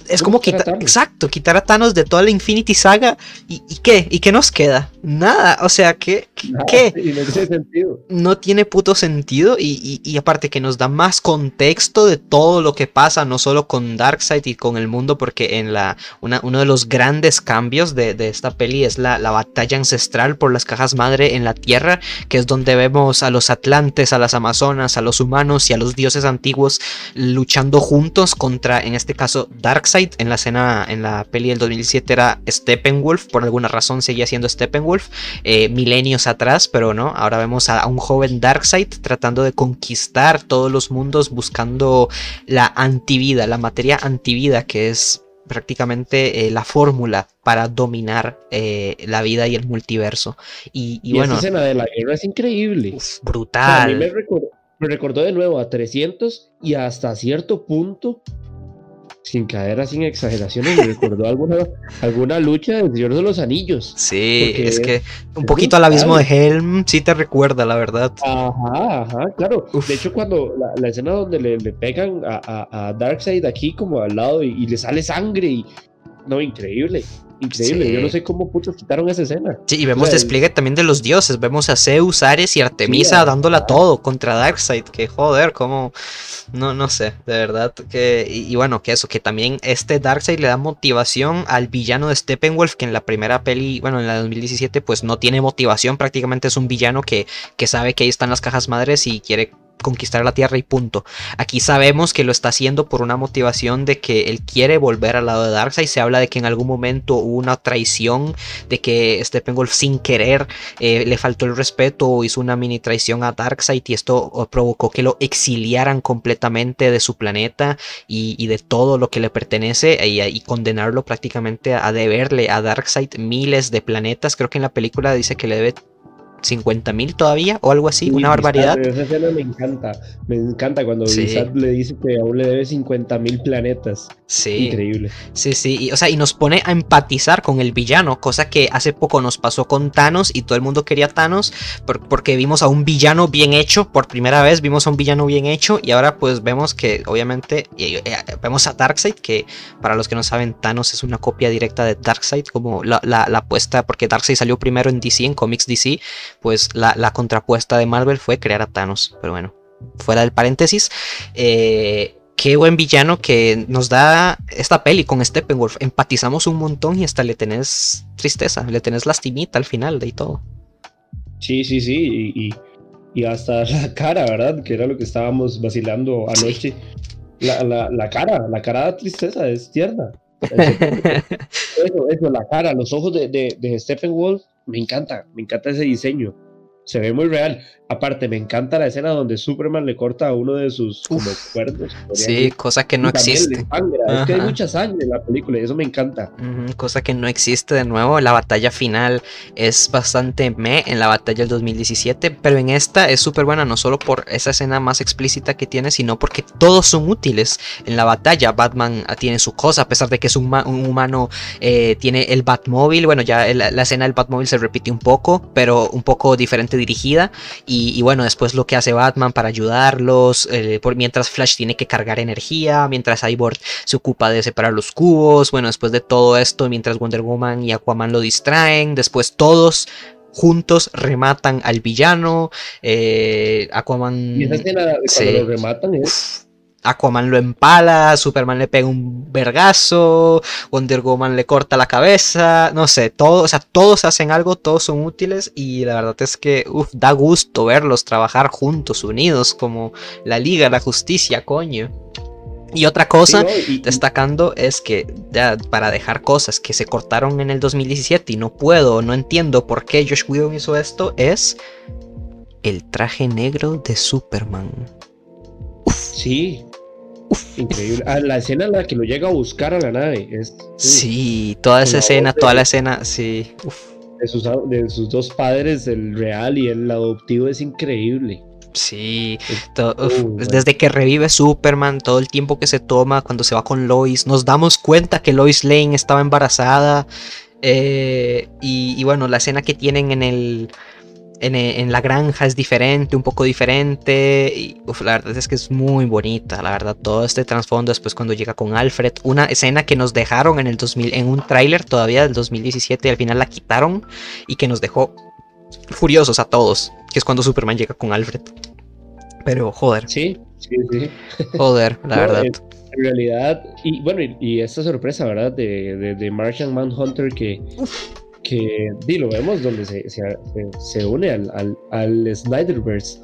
S2: Es como quitar, exacto, quitar a Thanos de toda la Infinity Saga y, qué, y qué nos queda, nada, o sea, ¿qué? ¿qué?
S1: no tiene sentido.
S2: No tiene puto sentido y, aparte que nos da más contexto de todo lo que pasa, no solo con Darkseid y con el mundo, porque en la, uno de los grandes cambios de, esta peli es la, la, batalla ancestral por las cajas madre en la Tierra, que es donde vemos a los Atlantes, a las Amazonas, a los humanos y a los dioses antiguos luchando juntos contra, en este caso, Darkseid Darkseid en la escena, en la peli del 2017 era Steppenwolf, por alguna razón seguía siendo Steppenwolf, eh, milenios atrás, pero no, ahora vemos a, un joven Darkseid tratando de conquistar todos los mundos buscando la antivida, la materia antivida que es prácticamente eh, la fórmula para dominar eh, la vida y el multiverso. Y, bueno.
S1: Esa escena de la guerra es increíble.
S2: brutal. a mí
S1: me me recordó de nuevo a 300 y hasta cierto punto sin caer sin exageraciones, me recordó alguna, alguna lucha del Señor de los Anillos.
S2: Sí, es que un poquito al abismo de Helm sí te recuerda, la verdad.
S1: Ajá, ajá, claro. De hecho, cuando la, escena donde le, pegan a, a, Darkseid aquí como al lado y, le sale sangre y... No, increíble increíble. Yo no sé cómo putos quitaron esa escena.
S2: Sí, y vemos despliegue también de los dioses. Vemos a Zeus, Ares y Artemisa dándola todo contra Darkseid. Que joder, como. No, no sé, de verdad. que y, bueno, que eso, que también este Darkseid le da motivación al villano de Steppenwolf, que en la primera peli, bueno, en la 2017, pues no tiene motivación. Prácticamente es un villano que, que sabe que ahí están las cajas madres y quiere conquistar la Tierra y punto. Aquí sabemos que lo está haciendo por una motivación de que él quiere volver al lado de Darkseid. Se habla de que en algún momento hubo una traición, de que Steppenwolf sin querer eh, le faltó el respeto o hizo una mini traición a Darkseid y esto provocó que lo exiliaran completamente de su planeta y, de todo lo que le pertenece y, y, condenarlo prácticamente a deberle a Darkseid miles de planetas. Creo que en la película dice que le debe 50 mil todavía o algo así, una barbaridad.
S1: Esa escena me encanta, me encanta cuando sí. le dice que aún le debe 50 mil planetas.
S2: Sí.
S1: Increíble.
S2: Sí, sí, y, o sea, y nos pone a empatizar con el villano, cosa que hace poco nos pasó con Thanos y todo el mundo quería Thanos porque vimos a un villano bien hecho, por primera vez vimos a un villano bien hecho y ahora pues vemos que obviamente eh, vemos a Darkseid, que para los que no saben, Thanos es una copia directa de Darkseid, como la, la, apuesta, porque Darkseid salió primero en DC, en Comics DC, pues la, la contrapuesta de Marvel fue crear a Thanos, pero bueno, fuera del paréntesis. Eh, qué buen villano que nos da esta peli con Steppenwolf. Empatizamos un montón y hasta le tenés tristeza, le tenés lastimita al final de y todo.
S1: Sí, sí, sí, y, y, hasta la cara, ¿verdad? Que era lo que estábamos vacilando anoche. La, la, la, cara, la cara de tristeza es tierna. Eso, eso, la cara, los ojos de, de, de Steppenwolf, me encanta, me encanta ese diseño se ve muy real. Aparte, me encanta la escena donde Superman le corta a uno de sus como, cuernos.
S2: Sí, cosa que no existe.
S1: Es que hay mucha sangre en la película y eso me encanta.
S2: cosa que no existe de nuevo. La batalla final es bastante me en la batalla del 2017, pero en esta es súper buena, no solo por esa escena más explícita que tiene, sino porque todos son útiles en la batalla. Batman tiene su cosa, a pesar de que es un, humano, eh, tiene el Batmóvil. Bueno, ya la, la escena del Batmóvil se repite un poco, pero un poco diferente dirigida. Y, bueno, después lo que hace Batman para ayudarlos, eh, por, mientras Flash tiene que cargar energía, mientras Cyborg se ocupa de separar los cubos. Bueno, después de todo esto, mientras Wonder Woman y Aquaman lo distraen, después todos juntos rematan al villano. Eh, Aquaman.
S1: Y esa escena cuando lo rematan es.
S2: Aquaman lo empala, Superman le pega un vergazo, Wonder Woman le corta la cabeza, no sé, todo, o sea, todos hacen algo, todos son útiles y la verdad es que da gusto verlos trabajar juntos, unidos, como la Liga, la Justicia, coño. Y otra cosa, destacando, es que ya para dejar cosas que se cortaron en el 2017 y no puedo, no entiendo por qué Josh Whedon hizo esto, es el traje negro de Superman.
S1: Sí, Increíble. Ah, la escena en la que lo llega a buscar a la nave. Es,
S2: sí, toda esa escena, toda la escena, sí.
S1: De, sus, de sus, dos padres, el real y el adoptivo, es increíble.
S2: Sí, desde que revive Superman, todo el tiempo que se toma cuando se va con Lois, nos damos cuenta que Lois Lane estaba embarazada. Eh, y, bueno, la escena que tienen en el, en, la granja es diferente, un poco diferente. Y la verdad es que es muy bonita, la verdad. Todo este trasfondo después cuando llega con Alfred. Una escena que nos dejaron en el 2000, en un tráiler todavía del 2017 y al final la quitaron y que nos dejó furiosos a todos. Que es cuando Superman llega con Alfred. Pero joder.
S1: Sí, sí, sí.
S2: Joder, la verdad. En,
S1: realidad, y bueno, y, esta sorpresa, ¿verdad? De, de, de Martian Manhunter que que di, lo vemos donde se, se, se une al, al, al, Snyderverse,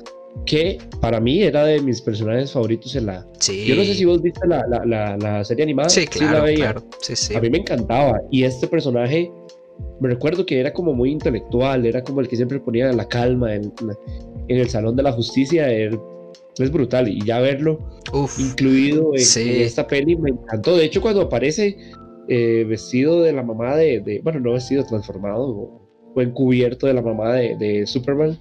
S1: que para mí era de mis personajes favoritos en la...
S2: Sí.
S1: Yo no sé si vos viste la, la, la, serie animada.
S2: Sí, claro, claro. Sí, sí.
S1: A mí me encantaba. Y este personaje, me recuerdo que era como muy intelectual, era como el que siempre ponía la calma en, en el Salón de la Justicia. es brutal. Y ya verlo incluido en, en esta peli me encantó. De hecho, cuando aparece eh, vestido de la mamá de, bueno, no vestido, transformado o, encubierto de la mamá de, Superman.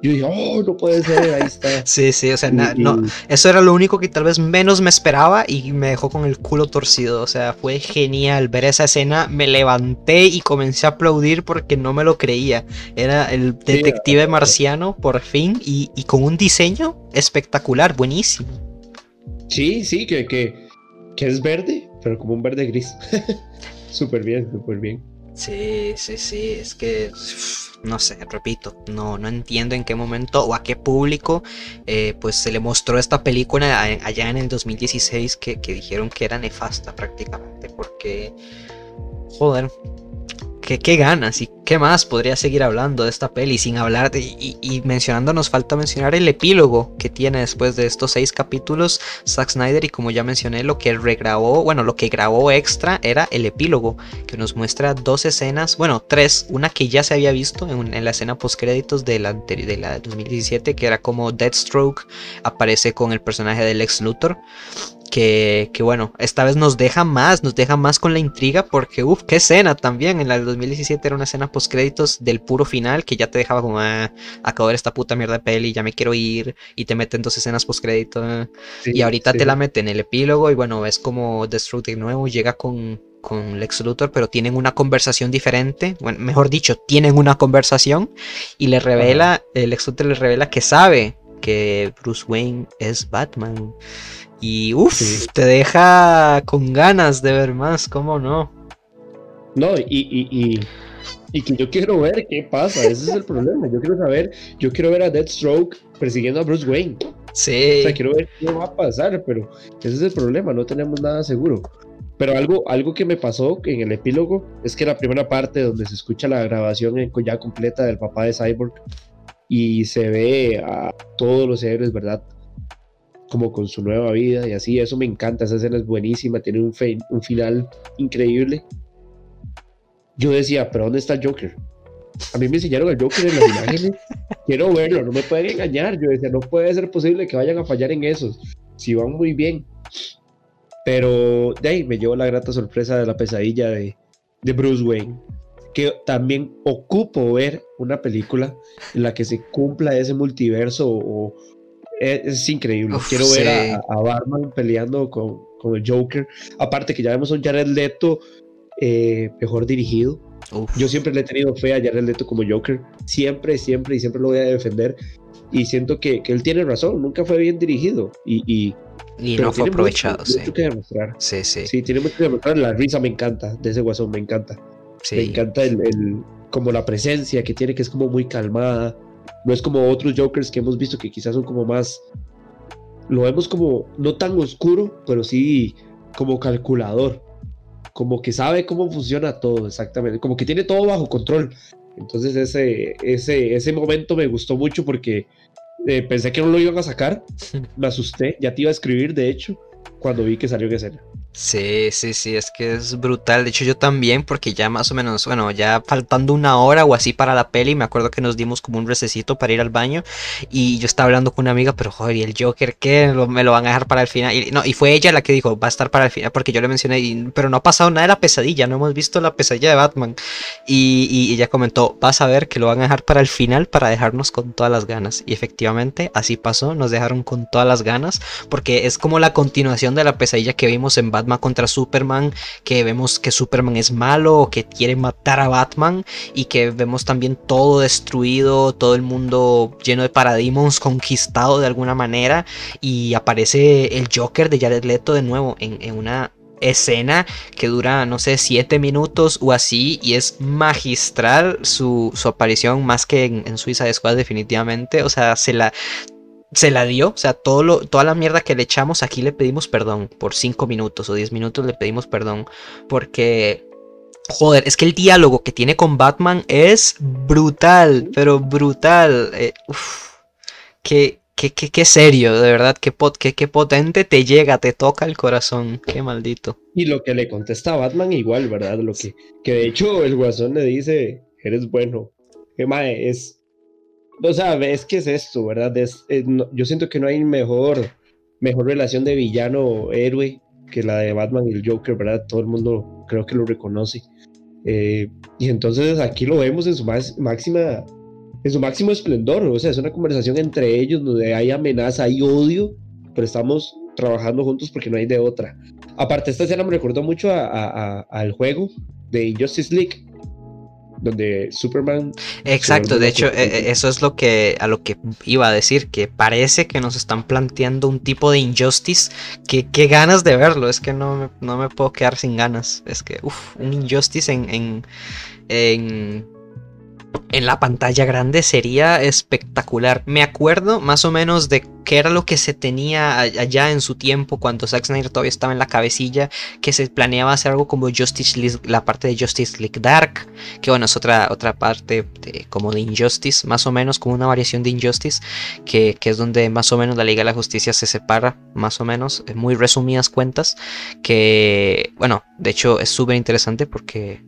S1: Yo dije, oh, no puede ser, ahí está.
S2: sí, sí, o sea, no, eso era lo único que tal vez menos me esperaba y me dejó con el culo torcido. O sea, fue genial ver esa escena. Me levanté y comencé a aplaudir porque no me lo creía. Era el detective marciano, por fin, y, con un diseño espectacular, buenísimo.
S1: Sí, sí, que, que, que es verde, pero como un verde gris. súper bien, súper bien.
S2: Sí, sí, sí, es que no sé, repito, no, no entiendo en qué momento o a qué público eh, pues se le mostró esta película allá en el 2016 que, que dijeron que era nefasta prácticamente porque, joder, ¿Qué, ganas y qué más podría seguir hablando de esta peli sin hablar de, y, mencionando nos falta mencionar el epílogo que tiene después de estos seis capítulos Zack Snyder y como ya mencioné lo que regrabó, bueno lo que grabó extra era el epílogo que nos muestra dos escenas, bueno tres, una que ya se había visto en, la escena post créditos de la, de la 2017 que era como Deathstroke aparece con el personaje del ex Luthor que, que, bueno, esta vez nos deja más, nos deja más con la intriga porque, uff, qué escena también. En la del 2017 era una escena post créditos del puro final que ya te dejaba como, ah, acabar esta puta mierda de peli, ya me quiero ir y te meten dos escenas post créditos. y ahorita te la meten en el epílogo y bueno, ves como Deathstroke de nuevo llega con, con Lex Luthor, pero tienen una conversación diferente, bueno, mejor dicho, tienen una conversación y le revela, el Lex Luthor le revela que sabe que Bruce Wayne es Batman. Y uff, te deja con ganas de ver más, ¿cómo no?
S1: No, y, y, y, y, que yo quiero ver qué pasa, ese es el problema. Yo quiero saber, yo quiero ver a Deathstroke persiguiendo a Bruce Wayne.
S2: Sí.
S1: O sea, quiero ver qué va a pasar, pero ese es el problema, no tenemos nada seguro. Pero algo, algo que me pasó en el epílogo es que la primera parte donde se escucha la grabación ya completa del papá de Cyborg y se ve a todos los héroes, ¿verdad? Como con su nueva vida y así, eso me encanta, esa escena es buenísima, tiene un, un final increíble. Yo decía, pero ¿dónde está el Joker? A mí me enseñaron el Joker en las imágenes, quiero verlo, no me pueden engañar, yo decía, no puede ser posible que vayan a fallar en esos, si van muy bien. Pero de ahí me llevo la grata sorpresa de la pesadilla de, de Bruce Wayne, que también ocupo ver una película en la que se cumpla ese multiverso o, es, increíble. Quiero ver a, Batman peleando con, con, el Joker. Aparte que ya vemos a un Jared Leto eh, mejor dirigido. Yo siempre le he tenido fe a Jared Leto como Joker. Siempre, siempre y siempre lo voy a defender. Y siento que, que él tiene razón. Nunca fue bien dirigido. Y, y,
S2: y no fue aprovechado.
S1: Mucho, sí. que demostrar.
S2: Sí, sí.
S1: Sí, tiene mucho que demostrar. La risa me encanta de ese guasón. Me encanta. Me encanta el, el, como la presencia que tiene, que es como muy calmada no es como otros Jokers que hemos visto que quizás son como más. Lo vemos como no tan oscuro, pero sí como calculador. Como que sabe cómo funciona todo, exactamente. Como que tiene todo bajo control. Entonces ese, ese, ese momento me gustó mucho porque eh, pensé que no lo iban a sacar. Me asusté. Ya te iba a escribir, de hecho, cuando vi que salió en escena.
S2: Sí, sí, sí, es que es brutal. De hecho, yo también, porque ya más o menos, bueno, ya faltando una hora o así para la peli, me acuerdo que nos dimos como un recesito para ir al baño. Y yo estaba hablando con una amiga, pero joder, ¿y el Joker qué? ¿Me lo van a dejar para el final? Y, no, y fue ella la que dijo, va a estar para el final, porque yo le mencioné, pero no ha pasado nada de la pesadilla, no hemos visto la pesadilla de Batman. Y, y ella comentó, vas a ver que lo van a dejar para el final para dejarnos con todas las ganas. Y efectivamente, así pasó, nos dejaron con todas las ganas, porque es como la continuación de la pesadilla que vimos en Batman contra Superman, que vemos que Superman es malo, que quiere matar a Batman y que vemos también todo destruido, todo el mundo lleno de parademons conquistado de alguna manera y aparece el Joker de Jared Leto de nuevo en, una escena que dura, no sé, 7 minutos o así, y es magistral su, aparición más que en, en Suiza Squad definitivamente, o sea, se la se la dio, o sea, todo lo, toda la mierda que le echamos aquí le pedimos perdón por 5 minutos o 10 minutos le pedimos perdón porque joder, es que el diálogo que tiene con Batman es brutal, pero brutal. Eh, qué, qué, serio, de verdad, qué, pot, qué, qué, potente te llega, te toca el corazón, qué maldito.
S1: Y lo que le contesta a Batman igual, ¿verdad? Lo que, que de hecho el guasón le dice, eres bueno. Que mae, es, o sea, es que es esto, ¿verdad? Yo siento que no hay mejor, mejor relación de villano-héroe que la de Batman y el Joker, ¿verdad? Todo el mundo creo que lo reconoce. Eh, y entonces aquí lo vemos en su máxima, en su máximo esplendor, o sea, es una conversación entre ellos donde hay amenaza, hay odio, pero estamos trabajando juntos porque no hay de otra. Aparte, esta escena me recordó mucho al juego de Injustice League, donde Superman.
S2: Exacto, de hecho, e, e, eso es lo que a lo que iba a decir, que parece que nos están planteando un tipo de injustice que qué ganas de verlo, es que no, no me puedo quedar sin ganas, es que, uff, un injustice en, en, en en la pantalla grande sería espectacular. Me acuerdo más o menos de qué era lo que se tenía allá en su tiempo cuando Zack Snyder todavía estaba en la cabecilla, que se planeaba hacer algo como Justice League, la parte de Justice League Dark, que bueno, es otra, otra parte como de Injustice, más o menos como una variación de Injustice, que, que, es donde más o menos la Liga de la Justicia se separa, más o menos, en muy resumidas cuentas, que bueno, de hecho es súper interesante porque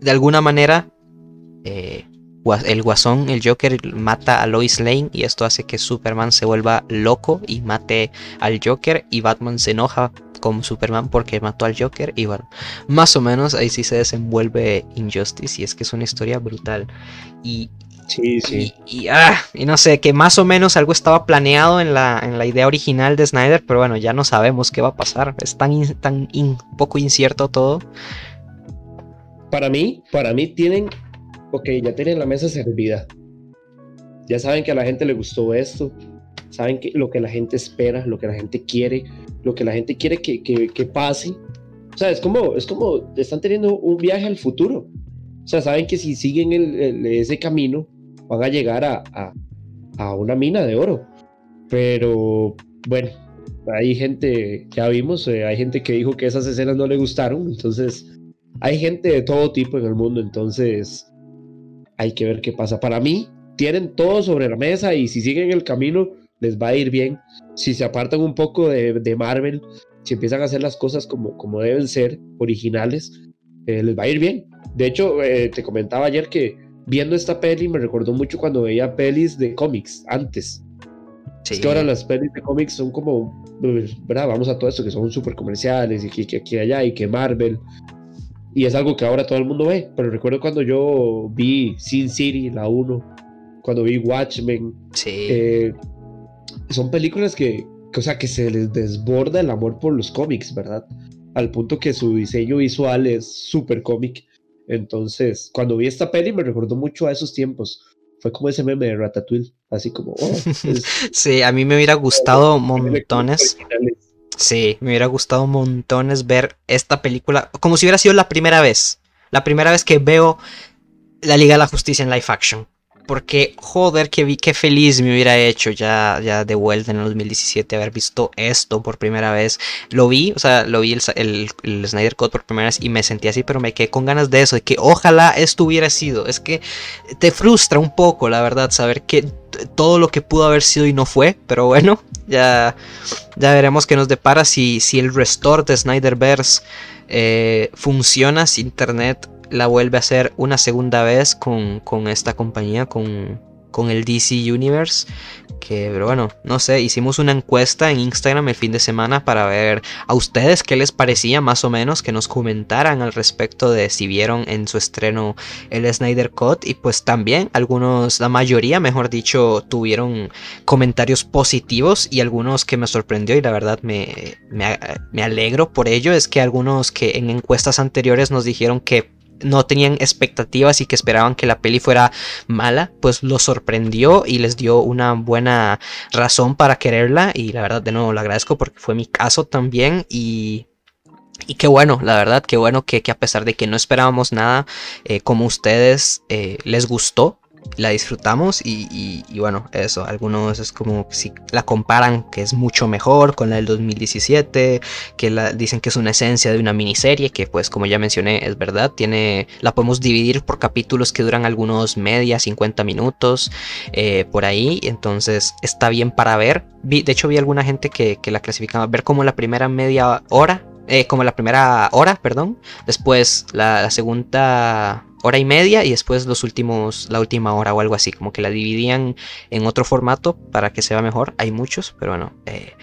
S2: de alguna manera eh, el guasón, el Joker, mata a Lois Lane y esto hace que Superman se vuelva loco y mate al Joker y Batman se enoja con Superman porque mató al Joker y bueno, más o menos ahí sí se desenvuelve Injustice y es que es una historia brutal y...
S1: Sí, sí.
S2: Y, ah, y, no sé, que más o menos algo estaba planeado en la, en la idea original de Snyder, pero bueno, ya no sabemos qué va a pasar. Es tan, tan poco incierto todo.
S1: Para mí, para mí tienen ok, ya tienen la mesa servida. Ya saben que a la gente le gustó esto. Saben que lo que la gente espera, lo que la gente quiere, lo que la gente quiere que, que, pase. O sea, es como, es como están teniendo un viaje al futuro. O sea, saben que si siguen ese camino van a llegar a, a, a una mina de oro. Pero bueno, hay gente, ya vimos, eh, hay gente que dijo que esas escenas no le gustaron, entonces hay gente de todo tipo en el mundo, entonces hay que ver qué pasa. Para mí, tienen todo sobre la mesa y si siguen el camino, les va a ir bien. Si se apartan un poco de, Marvel, si empiezan a hacer las cosas como, como deben ser, originales, eh, les va a ir bien. De hecho, eh, te comentaba ayer que viendo esta peli me recordó mucho cuando veía pelis de cómics antes. Es que ahora las pelis de cómics son como, pues, ¿verdad? Vamos a todo esto que son súper comerciales y que aquí allá y que Marvel y es algo que ahora todo el mundo ve. Pero recuerdo cuando yo vi Sin City, la 1, cuando vi Watchmen.
S2: Sí.
S1: Eh, son películas que, o sea, que se les desborda el amor por los cómics, ¿verdad? Al punto que su diseño visual es súper cómic. Entonces, cuando vi esta peli me recordó mucho a esos tiempos. Fue como ese meme de Ratatouille, así como... Oh,
S2: sí, a mí me hubiera gustado montones. Sí, me hubiera gustado montones ver esta película como si hubiera sido la primera vez. La primera vez que veo la Liga de la Justicia en live action. Porque, joder, qué, qué feliz me hubiera hecho ya, ya de vuelta en el 2017 haber visto esto por primera vez. Lo vi, o sea, lo vi el, el, Snyder Code por primera vez y me sentí así, pero me quedé con ganas de eso, de que ojalá esto hubiera sido. Es que te frustra un poco, la verdad, saber que todo lo que pudo haber sido y no fue, pero bueno, ya, ya veremos qué nos depara si, si el restore de Snyderverse eh, funciona, si Internet la vuelve a hacer una segunda vez con, con esta compañía, con, con el DC Universe. Que, pero bueno, no sé, hicimos una encuesta en Instagram el fin de semana para ver a ustedes qué les parecía más o menos, que nos comentaran al respecto de si vieron en su estreno el Snyder Cut. Y pues también algunos, la mayoría, mejor dicho, tuvieron comentarios positivos y algunos que me sorprendió y la verdad me, me, me alegro por ello. Es que algunos que en encuestas anteriores nos dijeron que no tenían expectativas y que esperaban que la peli fuera mala, pues lo sorprendió y les dio una buena razón para quererla. Y la verdad de nuevo lo agradezco porque fue mi caso también. Y y qué bueno, la verdad, qué bueno que, a pesar de que no esperábamos nada, eh, como ustedes eh, les gustó la disfrutamos y, bueno, eso, algunos es como si la comparan que es mucho mejor con la del 2017, que la, dicen que es una esencia de una miniserie, que pues como ya mencioné es verdad, tiene, la podemos dividir por capítulos que duran algunos media, 50 minutos, eh, por ahí, entonces está bien para ver. de hecho vi alguna gente que, la clasificaba, ver como la primera media hora, eh, como la primera hora, perdón, después la segunda hora y media y después los últimos, la última hora o algo así, como que la dividían en otro formato para que sea mejor. Hay muchos, pero bueno, eh,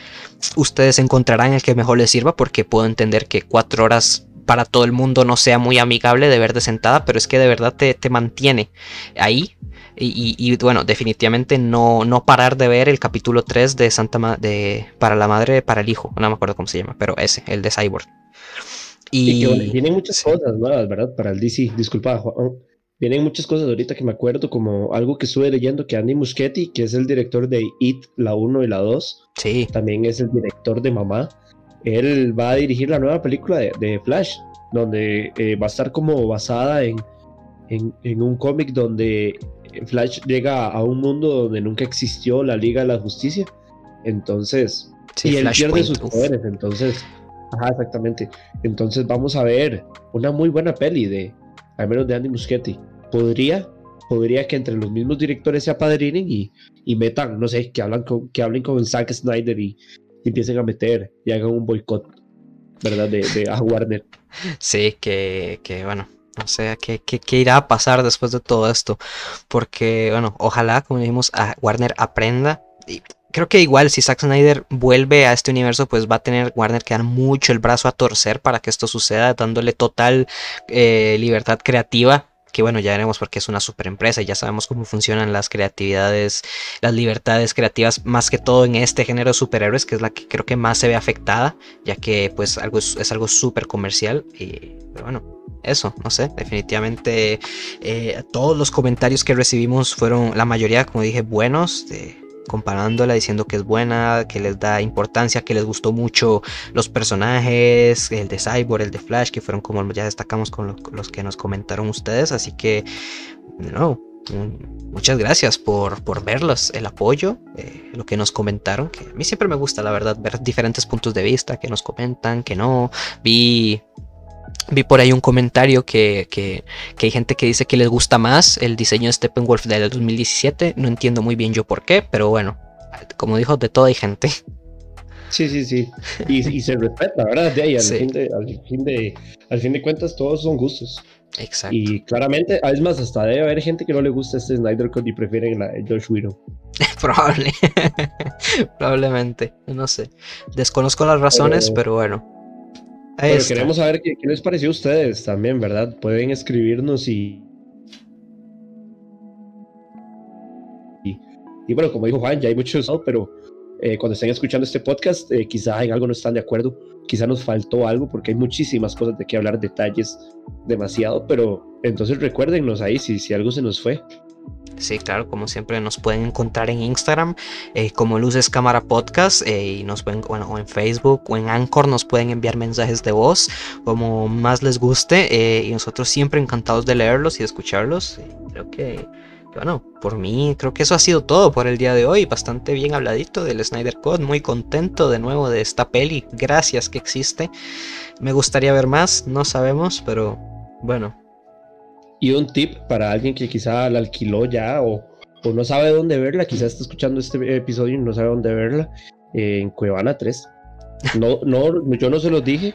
S2: ustedes encontrarán el que mejor les sirva porque puedo entender que cuatro horas para todo el mundo no sea muy amigable de ver de sentada, pero es que de verdad te, mantiene ahí. Y, bueno, definitivamente no, no parar de ver el capítulo 3 de Santa de Para la Madre, para el Hijo, no me acuerdo cómo se llama, pero ese, el de Cyborg.
S1: Y, vienen muchas cosas nuevas, ¿verdad? Para el DC, disculpa, Juan. Vienen muchas cosas ahorita que me acuerdo, como algo que estuve leyendo, que Andy Muschietti, que es el director de It, la 1 y la 2,
S2: sí.
S1: también es el director de Mamá. Él va a dirigir la nueva película de, Flash, donde eh, va a estar como basada en, en, un cómic donde Flash llega a un mundo donde nunca existió la Liga de la Justicia. Entonces, y él pierde sus poderes, entonces Ajá, exactamente. Entonces vamos a ver una muy buena peli de, al menos de Andy Muschietti. Podría, podría que entre los mismos directores se apadrinen y, y metan, no sé, que, hablan con, que hablen con Zack Snyder y, empiecen a meter y hagan un boicot, ¿verdad? De, de a Warner.
S2: Sí, que, que bueno, no sé ¿qué, qué, irá a pasar después de todo esto. Porque, bueno, ojalá, como dijimos, a Warner aprenda. Y creo que igual si Zack Snyder vuelve a este universo, pues va a tener Warner que dar mucho el brazo a torcer para que esto suceda, dándole total eh, libertad creativa que bueno, ya veremos porque es una super empresa y ya sabemos cómo funcionan las creatividades, las libertades creativas, más que todo en este género de superhéroes, que es la que creo que más se ve afectada, ya que pues algo es, algo súper comercial. Y, bueno, eso, no sé, definitivamente eh, todos los comentarios que recibimos fueron, la mayoría, como dije, buenos. Comparándola, diciendo que es buena, que les da importancia, que les gustó mucho los personajes, el de Cyborg, el de Flash, que fueron como ya destacamos con los, que nos comentaron ustedes. Así que, no, muchas gracias por, por verlos, el apoyo, eh, lo que nos comentaron, que a mí siempre me gusta, la verdad, ver diferentes puntos de vista, que nos comentan, que no. Vi Vi por ahí un comentario que, que, hay gente que dice que les gusta más el diseño de Steppenwolf del 2017. No entiendo muy bien yo por qué, pero bueno, como dijo, de todo hay gente.
S1: Sí, sí, sí. Y, se respeta, ¿verdad? De ahí, al, fin de, al, fin de, cuentas, todos son gustos.
S2: Exacto.
S1: Y claramente, es más, hasta debe haber gente que no le gusta este Snyder Cut y prefieren la Josh Whedon.
S2: Probable. Probablemente. No sé. Desconozco las razones, pero bueno.
S1: Pero queremos saber qué, les pareció a ustedes también, ¿verdad? Pueden escribirnos y, y, bueno, como dijo Juan, ya hay muchos, pero eh, cuando estén escuchando este podcast, eh, quizá en algo no están de acuerdo, quizá nos faltó algo porque hay muchísimas cosas de qué hablar, detalles, demasiado, pero entonces recuérdenos ahí si, si algo se nos fue.
S2: Sí, claro, como siempre nos pueden encontrar en Instagram eh, como Luces Cámara Podcast eh, y nos pueden, bueno, o en Facebook o en Anchor nos pueden enviar mensajes de voz como más les guste eh, y nosotros siempre encantados de leerlos y de escucharlos. creo que, bueno, por mí creo que eso ha sido todo por el día de hoy. Bastante bien habladito del Snyder Code, muy contento de nuevo de esta peli. Gracias que existe. Me gustaría ver más, no sabemos, pero bueno,
S1: y un tip para alguien que quizá la alquiló ya o, o no sabe dónde verla, quizá está escuchando este episodio y no sabe dónde verla, eh, en Cuevana 3. No, no, yo no se los dije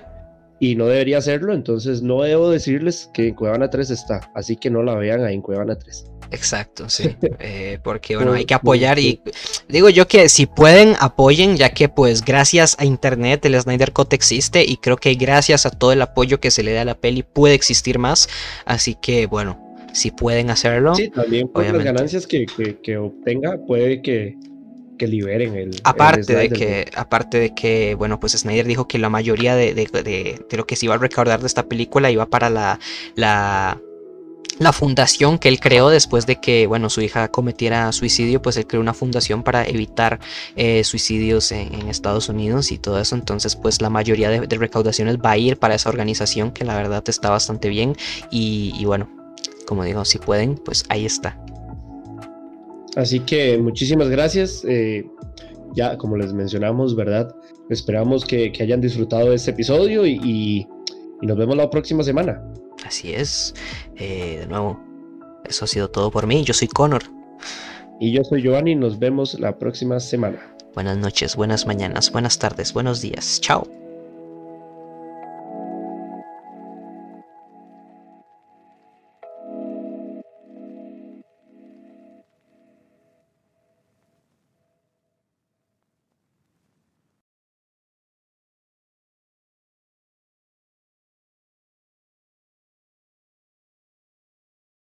S1: y no debería hacerlo, entonces no debo decirles que en Cuevana 3 está, así que no la vean ahí en Cuevana 3.
S2: Exacto, sí. Eh, porque bueno, hay que apoyar y digo yo que si pueden apoyen, ya que pues gracias a internet el Snyder Cut existe y creo que gracias a todo el apoyo que se le da a la peli puede existir más. Así que bueno, si pueden hacerlo.
S1: Sí, también por las ganancias que, que, obtenga puede que, que liberen el.
S2: Aparte de que, aparte de que, bueno, pues Snyder dijo que la mayoría de, de, de, de, lo que se iba a recaudar de esta película iba para la, la la fundación que él creó después de que, bueno, su hija cometiera suicidio, pues él creó una fundación para evitar eh, suicidios en, Estados Unidos y todo eso. Entonces, pues la mayoría de, recaudaciones va a ir para esa organización que la verdad está bastante bien. Y, bueno, como digo, si pueden, pues ahí está.
S1: Así que muchísimas gracias. Eh, ya, como les mencionamos, ¿verdad? Esperamos que, hayan disfrutado de este episodio y nos vemos la próxima semana.
S2: Así es. Eh, de nuevo, eso ha sido todo por mí. Yo soy Connor.
S1: Y yo soy Giovanni. Nos vemos la próxima semana.
S2: Buenas noches, buenas mañanas, buenas tardes, buenos días. Chao.